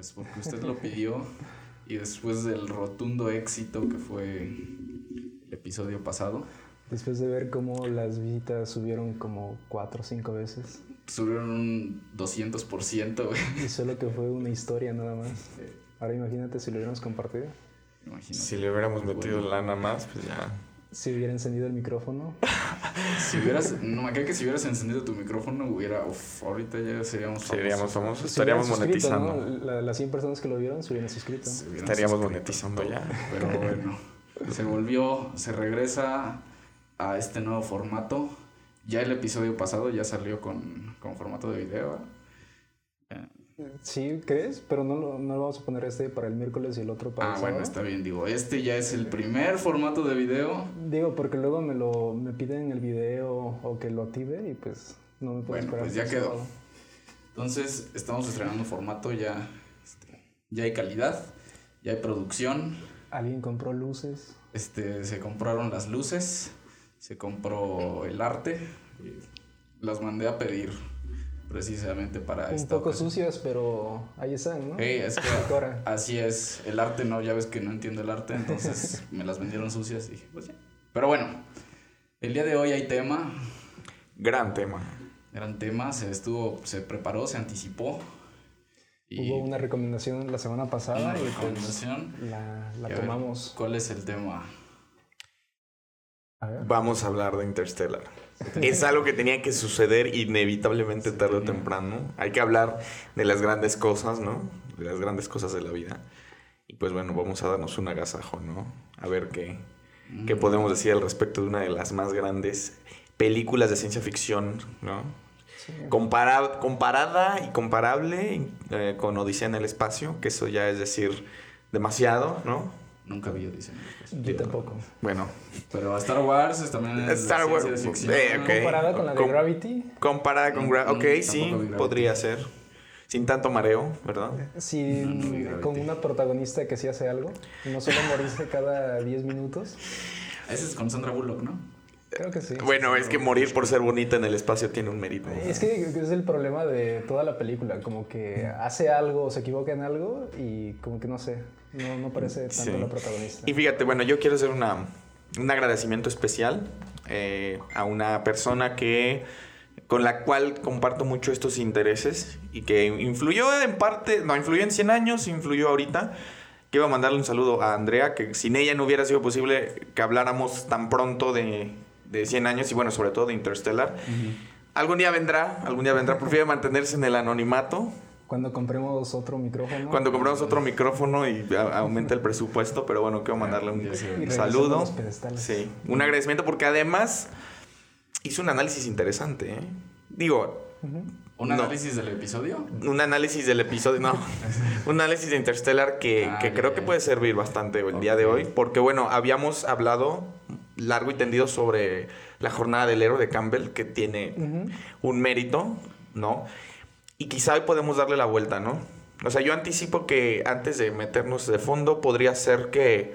Pues porque usted lo pidió y después del rotundo éxito que fue el episodio pasado. Después de ver cómo las visitas subieron como cuatro o cinco veces. Subieron un 200%, güey. Y solo que fue una historia nada más. Ahora imagínate si lo hubiéramos compartido. Imagínate. Si le hubiéramos metido lana más, pues ya. Si hubiera encendido el micrófono. si hubieras, no me que si hubieras encendido tu micrófono hubiera, ahorita ya seríamos famosos. Seríamos famosos, estaríamos monetizando. ¿no? las 100 personas que lo vieron se hubieran suscrito. estaríamos monetizando ya. Pero bueno, se volvió, se regresa a este nuevo formato. Ya el episodio pasado ya salió con, con formato de video. Sí, ¿crees? Pero no lo, no lo vamos a poner este para el miércoles y el otro para ah, el bueno, está bien. Digo, este ya es el primer formato de video. Digo, porque luego me lo me piden el video o que lo active y pues no me puedo bueno, pues ya quedó. Entonces, estamos estrenando formato ya. Este, ya hay calidad, ya hay producción. ¿Alguien compró luces? Este, se compraron las luces, se compró el arte. Y las mandé a pedir precisamente para Un poco sucias, pero ahí están, ¿no? es que así es. El arte no, ya ves que no entiendo el arte, entonces me las vendieron sucias y dije, pues ya. Pero bueno, el día de hoy hay tema. Gran tema. Gran tema, se estuvo, se preparó, se anticipó. Hubo una recomendación la semana pasada una y pues recomendación. la, la tomamos. ¿Cuál es el tema? Vamos a hablar de Interstellar. Es algo que tenía que suceder inevitablemente tarde o temprano. Hay que hablar de las grandes cosas, ¿no? De las grandes cosas de la vida. Y pues bueno, vamos a darnos un agasajo, ¿no? A ver qué, qué mm. podemos decir al respecto de una de las más grandes películas de ciencia ficción, ¿no? comparada y comparable eh, con Odisea en el espacio, que eso ya es decir demasiado, ¿no? Nunca vi Odisea Yo tampoco. Bueno. Pero Star Wars es también Star Wars. Eh, ¿Comparada con la de Gravity? Comparada con Gravity. Ok, sí, podría ser. Sin tanto mareo, ¿verdad? Sí, con una protagonista que sí hace algo. No solo morirse cada 10 minutos. Ese es con Sandra Bullock, ¿no? Creo que sí. Bueno, es que morir por ser bonita en el espacio tiene un mérito. Es que es el problema de toda la película, como que hace algo, se equivoca en algo y como que no sé, no, no parece tanto la protagonista. Y fíjate, bueno, yo quiero hacer una, un agradecimiento especial eh, a una persona que con la cual comparto mucho estos intereses y que influyó en parte, no, influyó en 100 años, influyó ahorita. Quiero mandarle un saludo a Andrea, que sin ella no hubiera sido posible que habláramos tan pronto de, de 100 años y bueno, sobre todo de Interstellar. Algún día vendrá, algún día vendrá, prefiere mantenerse en el anonimato. Cuando compremos otro micrófono. Cuando compremos otro micrófono y aumente el presupuesto, pero bueno, quiero mandarle un, saludo. Sí, un agradecimiento porque además hizo un análisis interesante. ¿eh? Digo, ¿Un análisis del episodio? Un análisis del episodio, no. un análisis de Interstellar que, ah, que creo que puede servir bastante el día de hoy. Porque, bueno, habíamos hablado largo y tendido sobre la jornada del héroe de Campbell, que tiene un mérito, ¿no? Y quizá hoy podemos darle la vuelta, ¿no? O sea, yo anticipo que antes de meternos de fondo, podría ser que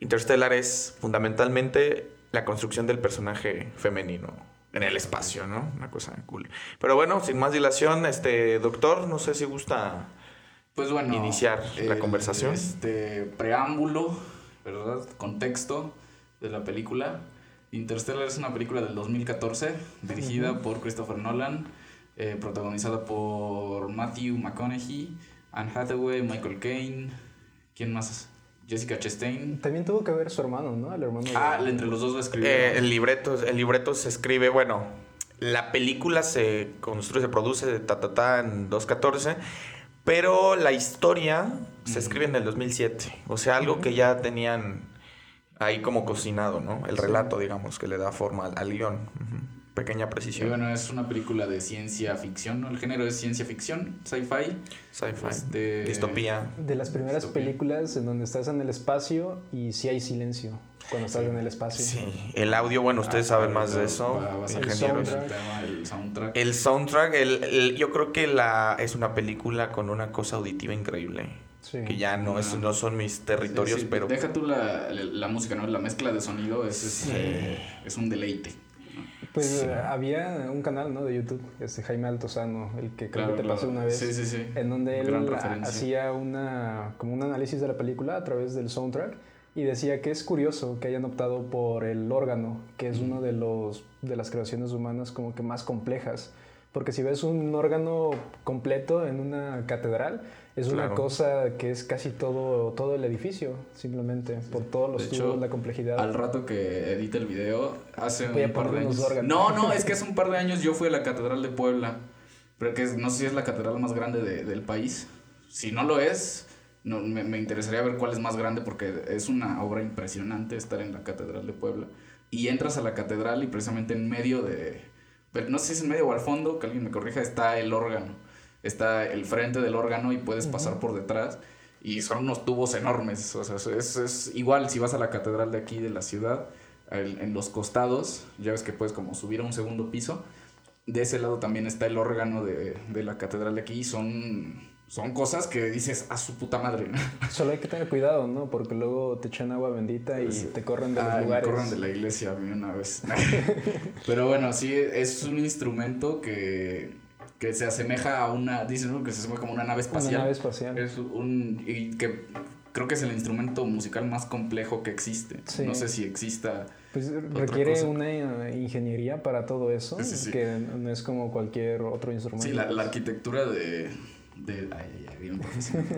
Interstellar es fundamentalmente la construcción del personaje femenino en el espacio, ¿no? Una cosa cool. Pero bueno, sin más dilación, este doctor, no sé si gusta pues bueno, iniciar la conversación. Este preámbulo, ¿verdad? Contexto de la película. Interstellar es una película del 2014, dirigida por Christopher Nolan, eh, protagonizada por Matthew McConaughey, Anne Hathaway, Michael Caine, ¿quién más? Jessica Chastain. También tuvo que ver su hermano, ¿no? El hermano ah, entre los dos lo escribió. Eh, el, libreto, el libreto se escribe, bueno, la película se construye, se produce ta, ta, ta, en 2014, pero la historia se escribe en el 2007. O sea, algo que ya tenían ahí como cocinado, ¿no? El relato, digamos, que le da forma al, guion. Pequeña precisión. Y bueno, es una película de ciencia ficción, ¿no? El género es ciencia ficción, sci-fi. Sci-fi. Este, Distopía. De las primeras películas en donde estás en el espacio y sí hay silencio cuando estás en el espacio. Sí, el audio, bueno, ustedes ah, saben más de eso, ingenieros. El soundtrack. El soundtrack, el, yo creo que la, es una película con una cosa auditiva increíble que ya no, es, no son mis territorios, pero... Deja tú la, la, música, ¿no? La mezcla de sonido es, es, este, es un deleite. Pues había un canal, ¿no? De YouTube, este Jaime Altozano, el que creo que te pasé una vez. Sí, sí, sí. En donde él hacía una, como un análisis de la película a través del soundtrack y decía que es curioso que hayan optado por el órgano, que es uno de los de las creaciones humanas como que más complejas. Porque si ves un órgano completo en una catedral, es una cosa que es casi todo, todo el edificio, simplemente, por todos los tubos, la complejidad. Al rato que edite el video, hace un par de años. No, no, es que hace un par de años yo fui a la Catedral de Puebla, pero que no sé si es la catedral más grande del país. Si no lo es, no, me, me, interesaría ver cuál es más grande porque es una obra impresionante estar en la Catedral de Puebla. Y entras a la catedral y precisamente en medio de... No sé si es en medio o al fondo, que alguien me corrija, está el órgano está el frente del órgano y puedes pasar por detrás. Y son unos tubos enormes. O sea, es, es, igual si vas a la catedral de aquí de la ciudad, en los costados, ya ves que puedes como subir a un segundo piso. De ese lado también está el órgano de, de la catedral de aquí. Son, son cosas que dices a su puta madre. Solo hay que tener cuidado, ¿no? Porque luego te echan agua bendita y te corren de los lugares. Me corren de la iglesia a mí una vez. Pero bueno, sí, es un instrumento que que se asemeja a una, dicen que se asemeja como una nave espacial. Una nave espacial. Es un, y que creo que es el instrumento musical más complejo que existe. No sé si exista. Pues requiere una ingeniería para todo eso, que no es como cualquier otro instrumento. Sí, la, la arquitectura de, de, ay, ay, bien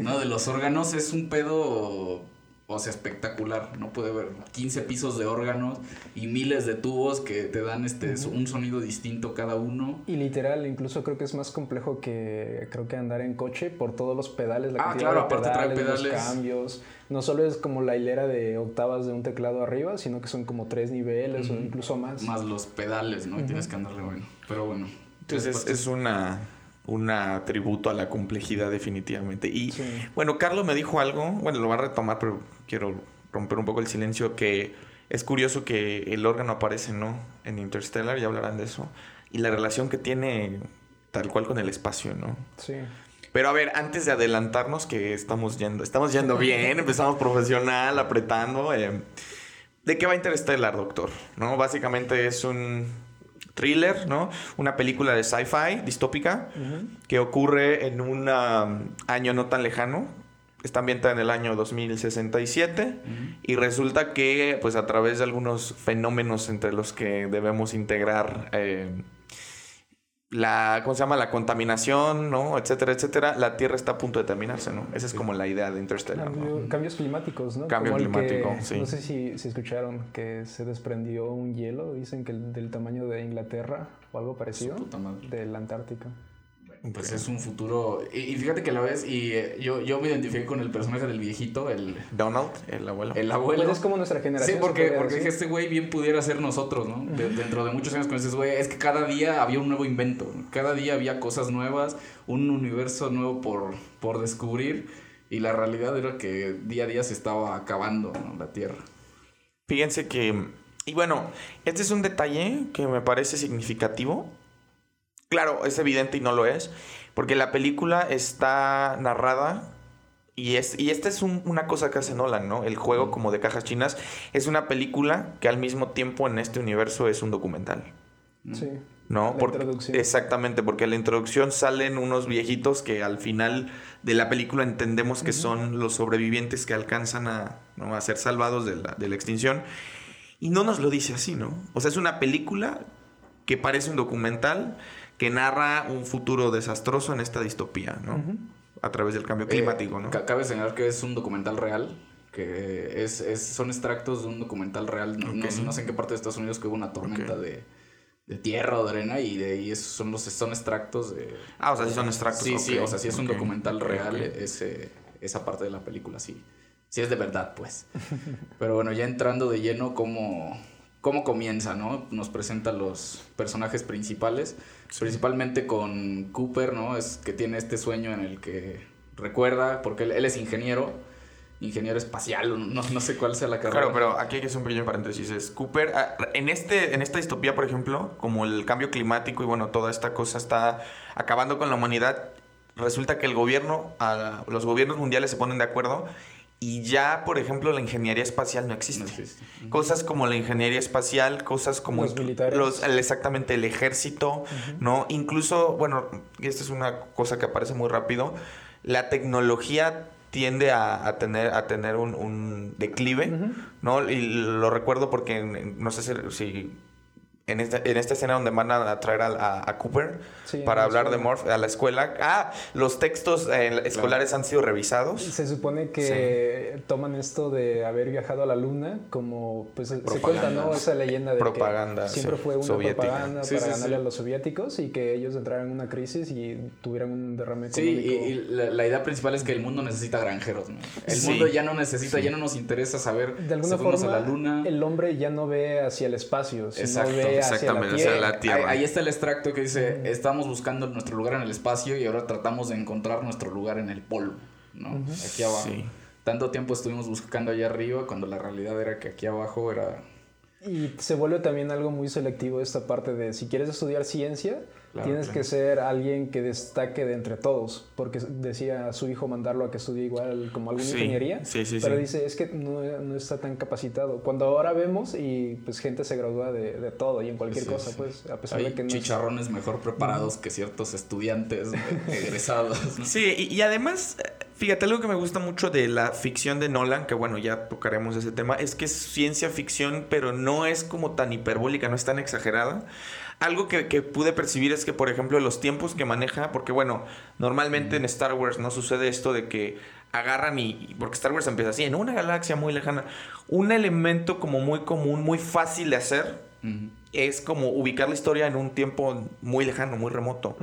no, de los órganos es un pedo o sea, espectacular. No puede ver 15 pisos de órganos y miles de tubos que te dan este un sonido distinto cada uno. Y literal, incluso creo que es más complejo que creo que andar en coche por todos los pedales, la ah, claro, aparte pedales, trae pedales. Los cambios. No solo es como la hilera de octavas de un teclado arriba, sino que son como tres niveles o incluso más. Más los pedales, ¿no? Tienes que andarle bueno. Pero bueno. Entonces es una un tributo a la complejidad definitivamente. Y bueno, Carlos me dijo algo, bueno, lo va a retomar, pero quiero romper un poco el silencio, que es curioso que el órgano aparece, ¿no? En Interstellar, ya hablarán de eso, y la relación que tiene tal cual con el espacio, ¿no? Sí. Pero a ver, antes de adelantarnos, que estamos yendo, estamos yendo bien, empezamos profesional, apretando. Eh, ¿De qué va Interstellar, doctor? ¿No? Básicamente es un thriller, ¿no? Una película de sci-fi distópica que ocurre en un um, año no tan lejano. Está ambientada en el año 2067 y resulta que, pues a través de algunos fenómenos entre los que debemos integrar eh, la, ¿cómo se llama? La contaminación, ¿no? Etcétera, etcétera. La Tierra está a punto de terminarse, ¿no? Esa es como la idea de Interstellar. Cambios climáticos, ¿no? Cambio climático, sí. No sé si, si, escucharon que se desprendió un hielo, dicen que del tamaño de Inglaterra o algo parecido, de la Antártica. Pues es un futuro. Y, fíjate que la ves, y eh, yo, yo me identifiqué con el personaje del viejito, el. Donald, el abuelo. El abuelo. Pues es como nuestra generación. Sí, porque, porque este güey bien pudiera ser nosotros, ¿no? dentro de muchos años con ese güey, es que cada día había un nuevo invento. Cada día había cosas nuevas, un universo nuevo por, por descubrir. Y la realidad era que día a día se estaba acabando la Tierra. Fíjense que. Y bueno, este es un detalle que me parece significativo Claro, es evidente y no lo es, porque la película está narrada y, es, y esta es una cosa que hace Nolan, ¿no? El juego como de cajas chinas es una película que al mismo tiempo en este universo es un documental. Sí. ¿No? exactamente, porque en la introducción salen unos viejitos que al final de la película entendemos que son los sobrevivientes que alcanzan a, a ser salvados de la, de la extinción. Y no nos lo dice así, ¿no? O sea, es una película que parece un documental, que narra un futuro desastroso en esta distopía, ¿no? A través del cambio climático, ¿no? Cabe señalar que es un documental real, que es, es son extractos de un documental real. No, no, sé en qué parte de Estados Unidos que hubo una tormenta de, de, tierra o de arena y de ahí son, los, son extractos de... Ah, o sea, sí son extractos. Sí, sí, o sea, sí es un documental real ese, esa parte de la película, sí. Sí es de verdad, pues. Pero bueno, ya entrando de lleno, ¿cómo, cómo comienza, no? Nos presenta los personajes principales, principalmente con Cooper, ¿no? Es que tiene este sueño en el que recuerda, porque él, es ingeniero, ingeniero espacial, no, no, sé cuál sea la carrera. Claro, pero aquí hay que hacer un pequeño paréntesis. Es Cooper, ah, en, este, en esta distopía, por ejemplo, como el cambio climático y bueno, toda esta cosa está acabando con la humanidad, resulta que el gobierno, los gobiernos mundiales se ponen de acuerdo y ya, por ejemplo, la ingeniería espacial no existe. Cosas como la ingeniería espacial, cosas como los militares. exactamente el ejército, ¿no? Incluso, bueno, y esta es una cosa que aparece muy rápido, la tecnología tiende a, tener, a tener un, declive, ¿no? Y lo recuerdo porque no sé si en esta, en esta escena donde van a traer a, Cooper para hablar de Morph a la escuela. Ah, los textos eh, escolares han sido revisados. Se supone que toman esto de haber viajado a la luna como, pues se cuenta, ¿no? Esa leyenda de propaganda, que siempre fue una propaganda para ganarle a los soviéticos y que ellos entraran en una crisis y tuvieran un derrame económico. Sí, y, la, idea principal es que el mundo necesita granjeros, El mundo ya no necesita, ya no nos interesa saber de alguna forma a la luna. el hombre ya no ve hacia el espacio, sino ve Exactamente, hacia la Tierra. Ahí, está el extracto que dice, estamos buscando nuestro lugar en el espacio y ahora tratamos de encontrar nuestro lugar en el polvo, ¿no? Aquí abajo. Tanto tiempo estuvimos buscando allá arriba cuando la realidad era que aquí abajo era... Y se vuelve también algo muy selectivo esta parte de si quieres estudiar ciencia, Tienes que ser alguien que destaque de entre todos, porque decía a su hijo mandarlo a que estudie igual como alguna ingeniería, pero dice, es que no, no, está tan capacitado. Cuando ahora vemos y pues gente se gradúa de, de todo y en cualquier cosa, pues a pesar de que no chicharrones mejor preparados que ciertos estudiantes egresados. Sí, y, y además Fíjate, algo que me gusta mucho de la ficción de Nolan, que bueno, ya tocaremos ese tema, es que es ciencia ficción, pero no es como tan hiperbólica, no es tan exagerada. Algo que, pude percibir es que, por ejemplo, los tiempos que maneja, porque bueno, normalmente en Star Wars no sucede esto de que agarran y, porque Star Wars empieza así, en una galaxia muy lejana, un elemento como muy común, muy fácil de hacer, es como ubicar la historia en un tiempo muy lejano, muy remoto,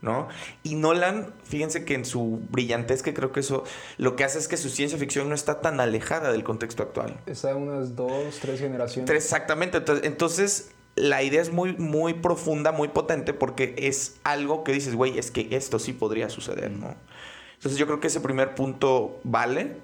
¿no? Y Nolan, fíjense que en su brillantez, que creo que eso lo que hace es que su ciencia ficción no está tan alejada del contexto actual. Está unas dos, tres generaciones. exactamente, entonces la idea es muy, muy profunda, muy potente, porque es algo que dices, güey, es que esto sí podría suceder, ¿no? Entonces yo creo que ese primer punto vale,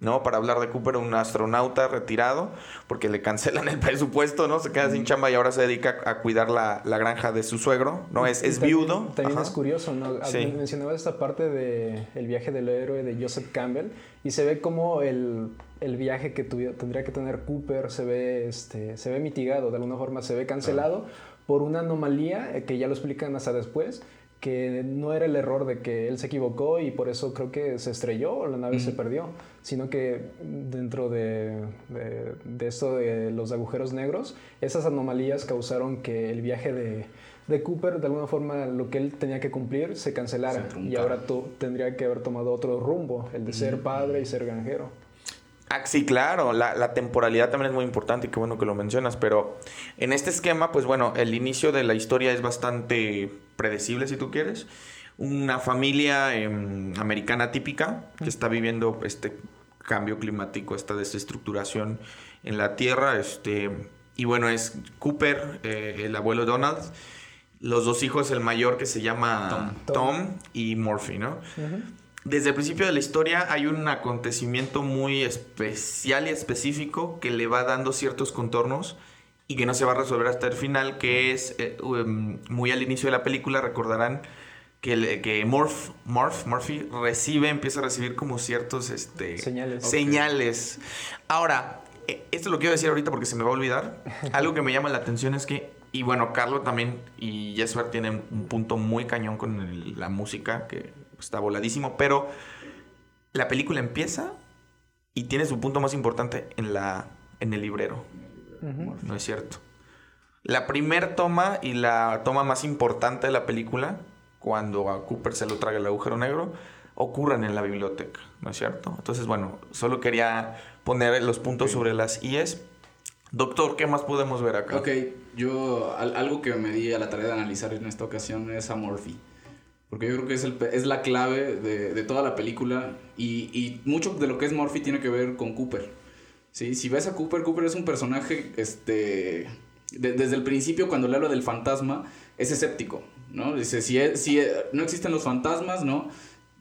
¿no? Para hablar de Cooper, un astronauta retirado, porque le cancelan el presupuesto, ¿no? Se queda sin chamba y ahora se dedica a cuidar la, granja de su suegro, ¿no? Es, es viudo. También es curioso, ¿no? Sí. Mencionabas esta parte del el viaje del héroe de Joseph Campbell y se ve como el el viaje que tendría que tener Cooper se ve, este, se ve mitigado, de alguna forma se ve cancelado por una anomalía eh, que ya lo explican hasta después, que no era el error de que él se equivocó y por eso creo que se estrelló o la nave se perdió, sino que dentro de, de, esto de los agujeros negros, esas anomalías causaron que el viaje de, de Cooper, de alguna forma, lo que él tenía que cumplir se cancelara y ahora tendría que haber tomado otro rumbo, el de ser padre y ser granjero. Ah, sí, claro, la, temporalidad también es muy importante y qué bueno que lo mencionas, pero en este esquema, pues bueno, el inicio de la historia es bastante predecible, si tú quieres. Una familia em, americana típica que está viviendo este cambio climático, esta desestructuración en la Tierra, este, y bueno, es Cooper, eh, el abuelo Donald, los dos hijos, el mayor que se llama Tom, y Murphy, ¿no? desde el principio de la historia hay un acontecimiento muy especial y específico que le va dando ciertos contornos y que no se va a resolver hasta el final, que es eh, um, muy al inicio de la película, recordarán que, que Morph, Morph, Murphy recibe, empieza a recibir como ciertos este, señales. señales. Ahora, eh, esto lo quiero decir ahorita porque se me va a olvidar. Algo que me llama la atención es que, y bueno, Carlos también y Jesper tienen un punto muy cañón con la música, que está voladísimo, pero la película empieza y tiene su punto más importante en, la, en el librero. No es cierto. La primer toma y la toma más importante de la película, cuando a Cooper se lo traga el agujero negro, ocurren en la biblioteca, ¿no es cierto? Entonces, bueno, solo quería poner los puntos sobre las IES. Doctor, ¿qué más podemos ver acá? Ok, yo algo que me di a la tarea de analizar en esta ocasión es a Morphy. Porque yo creo que es, el, es la clave de, de, toda la película. Y, y, mucho de lo que es Morphy tiene que ver con Cooper. ¿sí? Si ves a Cooper, Cooper es un personaje, este, desde el principio cuando le habla del fantasma, es escéptico. ¿No? Dice, si, si no existen los fantasmas, ¿no?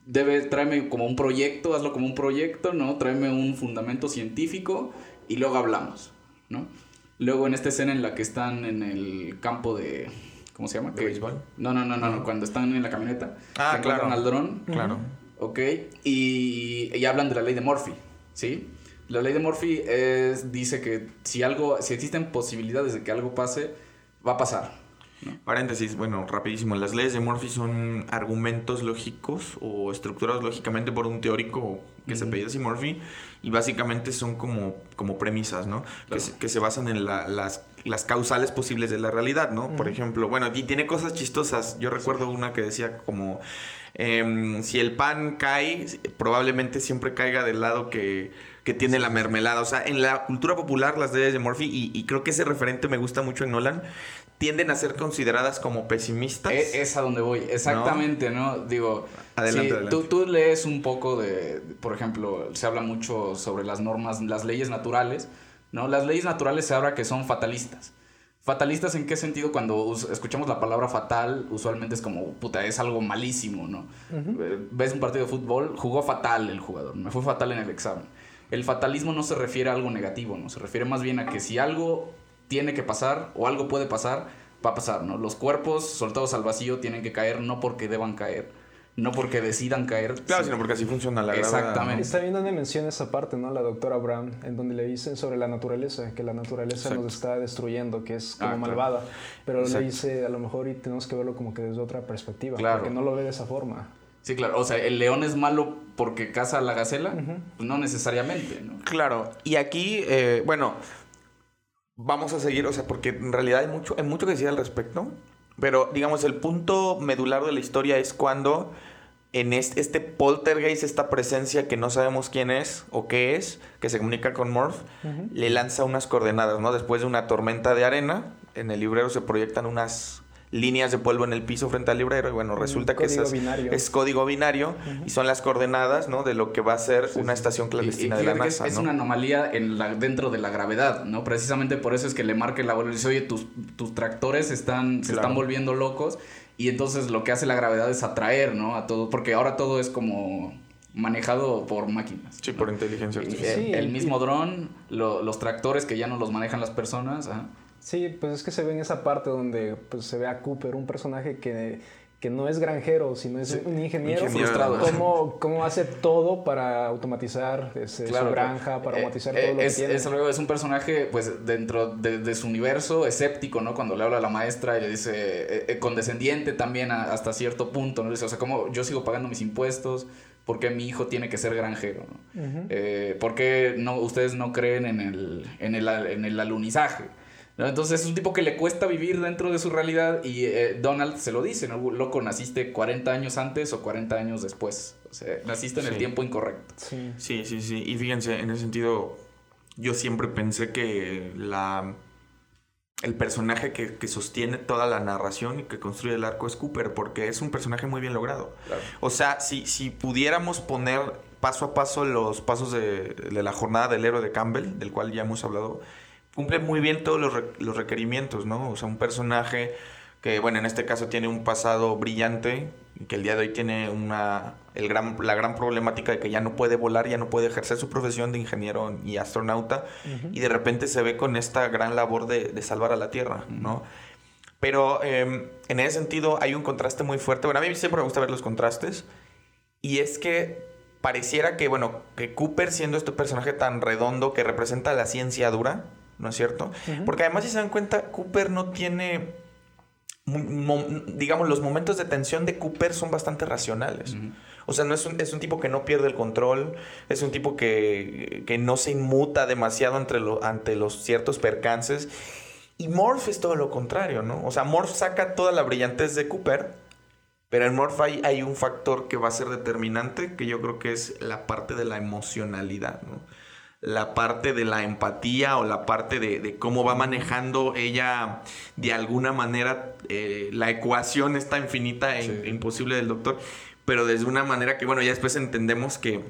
Debe, tráeme como un proyecto, hazlo como un proyecto, ¿no? Tráeme un fundamento científico y luego hablamos, ¿no? Luego en esta escena en la que están en el campo de, ¿Cómo se llama? ¿De béisbol? No, no, no, no, cuando están en la camioneta. Ah, claro. al dron. Claro. Ok. Y, y hablan de la ley de Murphy. ¿sí? La ley de Murphy es, dice que si algo, si existen posibilidades de que algo pase, va a pasar. Paréntesis, bueno, rapidísimo. Las leyes de Murphy son argumentos lógicos o estructurados lógicamente por un teórico que se apellida así Murphy y básicamente son como, como premisas, ¿no? Que, se, que, se, basan en las, las, causales posibles de la realidad, ¿no? Por ejemplo, bueno, y tiene cosas chistosas. Yo recuerdo una que decía como, em, si el pan cae, probablemente siempre caiga del lado que que tiene la mermelada. O sea, en la cultura popular las leyes de Murphy, y, creo que ese referente me gusta mucho en Nolan, tienden a ser consideradas como pesimistas. E, es, a donde voy, exactamente, ¿no? Digo, adelante, Tú, tú, lees un poco de, por ejemplo, se habla mucho sobre las normas, las leyes naturales, ¿no? Las leyes naturales se habla que son fatalistas. ¿Fatalistas en qué sentido? Cuando escuchamos la palabra fatal, usualmente es como, puta, es algo malísimo, ¿no? Ves un partido de fútbol, jugó fatal el jugador, me fue fatal en el examen el fatalismo no se refiere a algo negativo, ¿no? Se refiere más bien a que si algo tiene que pasar o algo puede pasar, va a pasar, ¿no? Los cuerpos soltados al vacío tienen que caer no porque deban caer, no porque decidan caer. Claro, sino porque así funciona la gravedad. Exactamente. Está bien donde menciona esa parte, ¿no? La doctora Brown, en donde le dicen sobre la naturaleza, que la naturaleza nos está destruyendo, que es como ah, malvada. Pero le dice, a lo mejor y tenemos que verlo como que desde otra perspectiva, claro. porque no lo ve de esa forma. Sí, claro. O sea, el león es malo porque caza a la gacela. Pues no necesariamente, ¿no? Claro. Y aquí, eh, bueno, vamos a seguir, o sea, porque en realidad hay mucho, hay mucho que decir al respecto. Pero, digamos, el punto medular de la historia es cuando en este, este poltergeist, esta presencia que no sabemos quién es o qué es, que se comunica con Morph, le lanza unas coordenadas, ¿no? Después de una tormenta de arena, en el librero se proyectan unas líneas de polvo en el piso frente al librero y bueno, resulta que es código binario y son las coordenadas, ¿no? De lo que va a ser una estación clandestina de la NASA, es, una anomalía en la, dentro de la gravedad, ¿no? Precisamente por eso es que le marca el abuelo y dice, oye, tus, tus tractores están, se están volviendo locos y entonces lo que hace la gravedad es atraer, ¿no? A todo, porque ahora todo es como manejado por máquinas. Sí, por inteligencia artificial. el mismo dron, los tractores que ya no los manejan las personas. Ajá. Sí, pues es que se ve en esa parte donde pues, se ve a Cooper, un personaje que, que no es granjero, sino es un ingeniero, frustrado. Cómo, cómo, hace todo para automatizar ese, su granja, para eh, automatizar todo lo es, que tiene. Es, es un personaje, pues, dentro de, su universo escéptico, ¿no? Cuando le habla a la maestra y le dice, eh, eh, condescendiente también hasta cierto punto, ¿no? dice, o sea, como yo sigo pagando mis impuestos, ¿por qué mi hijo tiene que ser granjero? ¿no? ¿Por qué no, ustedes no creen en el, en el, en el alunizaje? Entonces es un tipo que le cuesta vivir dentro de su realidad y eh, Donald se lo dice, ¿no? Loco, naciste 40 años antes o 40 años después. O sea, naciste en el tiempo incorrecto. Sí. sí, sí, sí. Y fíjense, en ese sentido, yo siempre pensé que la... El personaje que, sostiene toda la narración y que construye el arco es Cooper, porque es un personaje muy bien logrado. O sea, si, si pudiéramos poner paso a paso los pasos de, de la jornada del héroe de Campbell, del cual ya hemos hablado, cumple muy bien todos los, los, requerimientos, ¿no? O sea, un personaje que, bueno, en este caso tiene un pasado brillante, que el día de hoy tiene una, el gran, la gran problemática de que ya no puede volar, ya no puede ejercer su profesión de ingeniero y astronauta, y de repente se ve con esta gran labor de, de salvar a la Tierra, ¿no? Pero em, en ese sentido hay un contraste muy fuerte. Bueno, a mí siempre me gusta ver los contrastes. Y es que pareciera que, bueno, que Cooper siendo este personaje tan redondo que representa la ciencia dura, ¿no es cierto? Porque además, si se dan cuenta, Cooper no tiene. Digamos, los momentos de tensión de Cooper son bastante racionales. O sea, no es un, es un tipo que no pierde el control, es un tipo que, que no se inmuta demasiado entre lo, ante los ciertos percances. Y Morph es todo lo contrario, ¿no? O sea, Morph saca toda la brillantez de Cooper, pero en Morph hay, hay, un factor que va a ser determinante, que yo creo que es la parte de la emocionalidad, ¿no? La parte de la empatía o la parte de, cómo va manejando ella de alguna manera eh, la ecuación está infinita e imposible del doctor, pero desde una manera que, bueno, ya después entendemos que,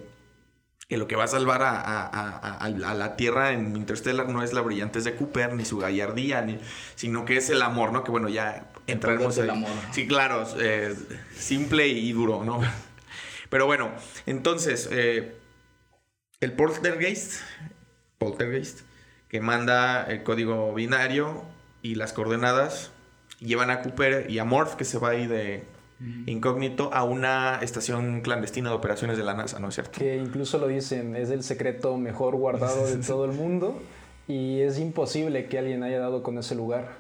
que lo que va a salvar a, la Tierra en Interstellar no es la brillantez de Cooper, ni su gallardía, ni, sino que es el amor, ¿no? Que bueno, ya entraremos en el amor. Sí, claro, eh, simple y duro, ¿no? Pero bueno, entonces... Eh, el poltergeist, poltergeist, que manda el código binario y las coordenadas, llevan a Cooper y a Morph, que se va ahí de, incógnito a una estación clandestina de operaciones de la NASA, ¿no es cierto? Que incluso lo dicen, es el secreto mejor guardado de todo el mundo y es imposible que alguien haya dado con ese lugar.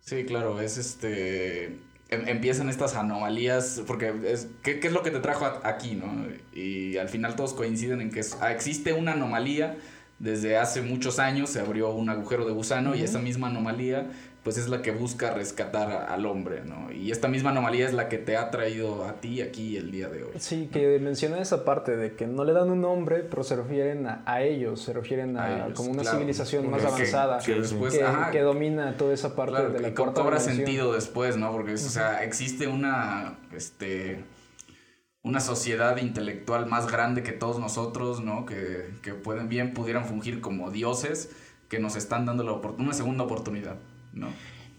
Sí, claro, es este em, empiezan estas anomalías, porque es, ¿qué, es lo que te trajo aquí, no? Y al final todos coinciden en que ah, existe una anomalía, desde hace muchos años se abrió un agujero de gusano y esa misma anomalía pues es la que busca rescatar al hombre, ¿no? Y esta misma anomalía es la que te ha traído a ti aquí el día de hoy. Sí, que menciona esa parte de que no le dan un nombre, pero se refieren a, ellos, se refieren a, como una civilización más avanzada que, después, que, domina toda esa parte de la y cobra sentido después, ¿no? Porque, o sea, existe una, este una sociedad intelectual más grande que todos nosotros, ¿no? Que, que pueden bien pudieran fungir como dioses que nos están dando la una segunda oportunidad. ¿No?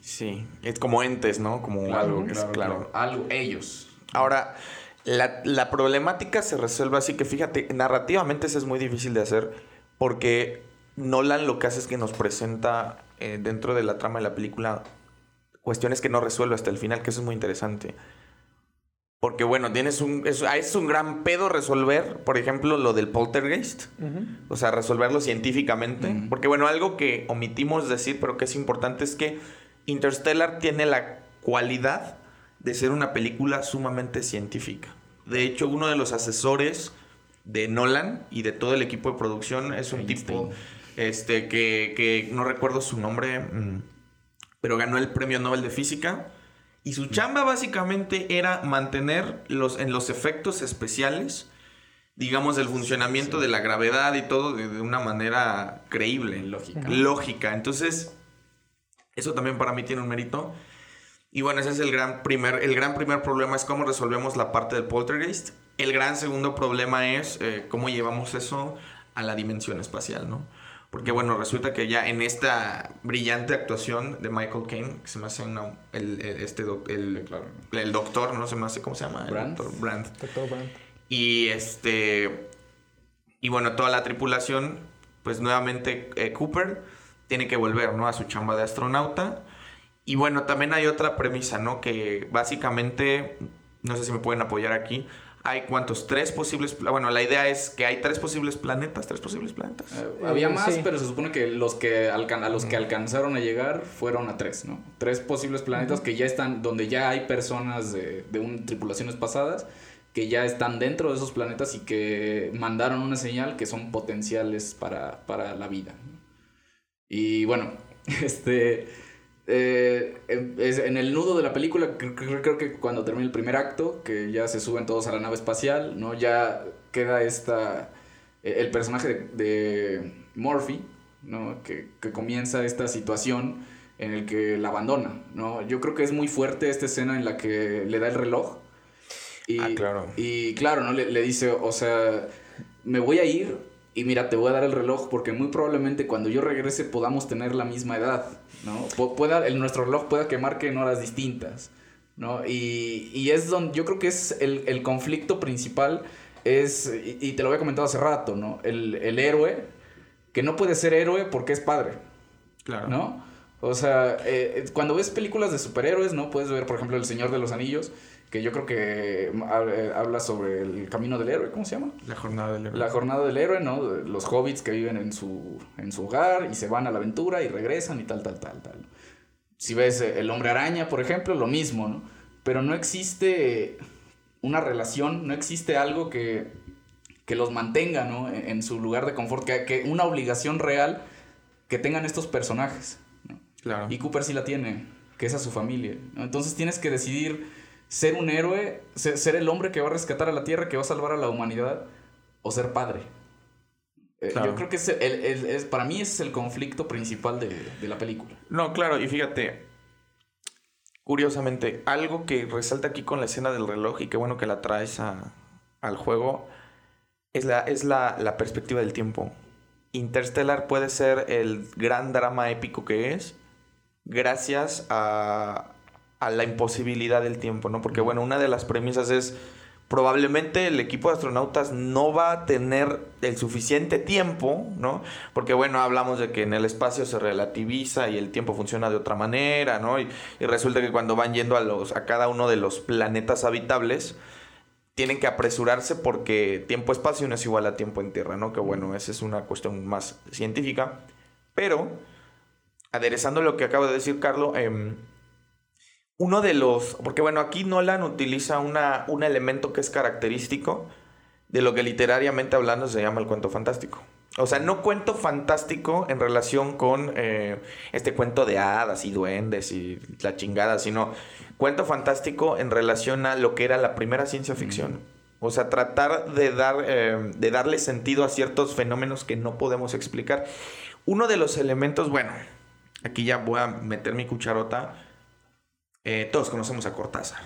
Sí, es como entes, ¿no? Como algo, claro, Algo, ellos. Ahora, la, problemática se resuelve así que fíjate, narrativamente eso es muy difícil de hacer porque Nolan lo que hace es que nos presenta eh, dentro de la trama de la película cuestiones que no resuelve hasta el final, que eso es muy interesante. Porque bueno, tienes un. Es, es, un gran pedo resolver, por ejemplo, lo del poltergeist. O sea, resolverlo científicamente. Porque bueno, algo que omitimos decir, pero que es importante, es que Interstellar tiene la cualidad de ser una película sumamente científica. De hecho, uno de los asesores de Nolan y de todo el equipo de producción es un tipo este, que, que no recuerdo su nombre, mm, pero ganó el premio Nobel de Física y su chamba básicamente era mantener los, en los efectos especiales, digamos, el funcionamiento de la gravedad y todo de, una manera creíble. Lógica. Lógica. Entonces, eso también para mí tiene un mérito. Y bueno, ese es el gran primer, el gran primer problema, es cómo resolvemos la parte del poltergeist. El gran segundo problema es eh, cómo llevamos eso a la dimensión espacial, ¿no? Porque bueno, resulta que ya en esta brillante actuación de Michael Caine, que se me hace una, el, este el, el, doctor, no se me hace, ¿cómo se llama? Brand. Doctor Brand. Doctor Brand. Y este, y bueno, toda la tripulación, pues nuevamente eh, Cooper tiene que volver, ¿no? A su chamba de astronauta. Y bueno, también hay otra premisa, ¿no? Que básicamente, no sé si me pueden apoyar aquí, hay cuántos, tres posibles, bueno, la idea es que hay tres posibles planetas, tres posibles planetas. Eh, había más, pero se supone que los que a los que alcanzaron a llegar fueron a tres, ¿no? Tres posibles planetas que ya están, donde ya hay personas de, de un, tripulaciones pasadas que ya están dentro de esos planetas y que mandaron una señal que son potenciales para, para la vida. Y bueno, este eh, en el nudo de la película, creo, que cuando termina el primer acto, que ya se suben todos a la nave espacial, ¿no? Ya queda esta. E, el personaje de, Murphy, ¿no? Que, comienza esta situación en el que la abandona, ¿no? Yo creo que es muy fuerte esta escena en la que le da el reloj. Y, ah, claro. Y claro, ¿no? Le, le dice, o sea, me voy a ir y mira, te voy a dar el reloj porque muy probablemente cuando yo regrese podamos tener la misma edad, ¿no? Pueda, el, nuestro reloj pueda que marque en horas distintas, ¿no? Y, y es donde yo creo que es el, el conflicto principal, es, y, te lo había comentado hace rato, ¿no? El, el, héroe, que no puede ser héroe porque es padre, claro. ¿no? O sea, eh, cuando ves películas de superhéroes, ¿no? Puedes ver, por ejemplo, El Señor de los Anillos, que yo creo que eh, habla sobre el camino del héroe, ¿cómo se llama? La jornada del héroe. La jornada del héroe, ¿no? Los hobbits que viven en su, en su hogar y se van a la aventura y regresan y tal, tal, tal, tal. Si ves eh, el hombre araña, por ejemplo, lo mismo, ¿no? Pero no existe una relación, no existe algo que, que los mantenga, ¿no? En, su lugar de confort, que, que, una obligación real que tengan estos personajes, ¿no? Claro. Y Cooper sí la tiene, que es a su familia. Entonces tienes que decidir ser un héroe, ser, el hombre que va a rescatar a la Tierra, que va a salvar a la humanidad, o ser padre. Eh, yo creo que es, el, para mí es el conflicto principal de, la película. No, claro, y fíjate, curiosamente, algo que resalta aquí con la escena del reloj y qué bueno que la traes al juego, es, la, es la, la perspectiva del tiempo. Interstellar puede ser el gran drama épico que es gracias a, a la imposibilidad del tiempo, ¿no? Porque bueno, una de las premisas es probablemente el equipo de astronautas no va a tener el suficiente tiempo, ¿no? Porque bueno, hablamos de que en el espacio se relativiza y el tiempo funciona de otra manera, ¿no? Y, resulta que cuando van yendo a, los, a cada uno de los planetas habitables, tienen que apresurarse porque tiempo-espacio no es igual a tiempo en tierra, ¿no? Que bueno, esa es una cuestión más científica. Pero, aderezando lo que acaba de decir Carlos, eh, uno de los, porque bueno, aquí Nolan utiliza una, un elemento que es característico de lo que literariamente hablando se llama el cuento fantástico. O sea, no cuento fantástico en relación con eh, este cuento de hadas y duendes y la chingada, sino cuento fantástico en relación a lo que era la primera ciencia ficción. O sea, tratar de, dar, eh, de darle sentido a ciertos fenómenos que no podemos explicar. Uno de los elementos, bueno, aquí ya voy a meter mi cucharota eh, todos conocemos a Cortázar,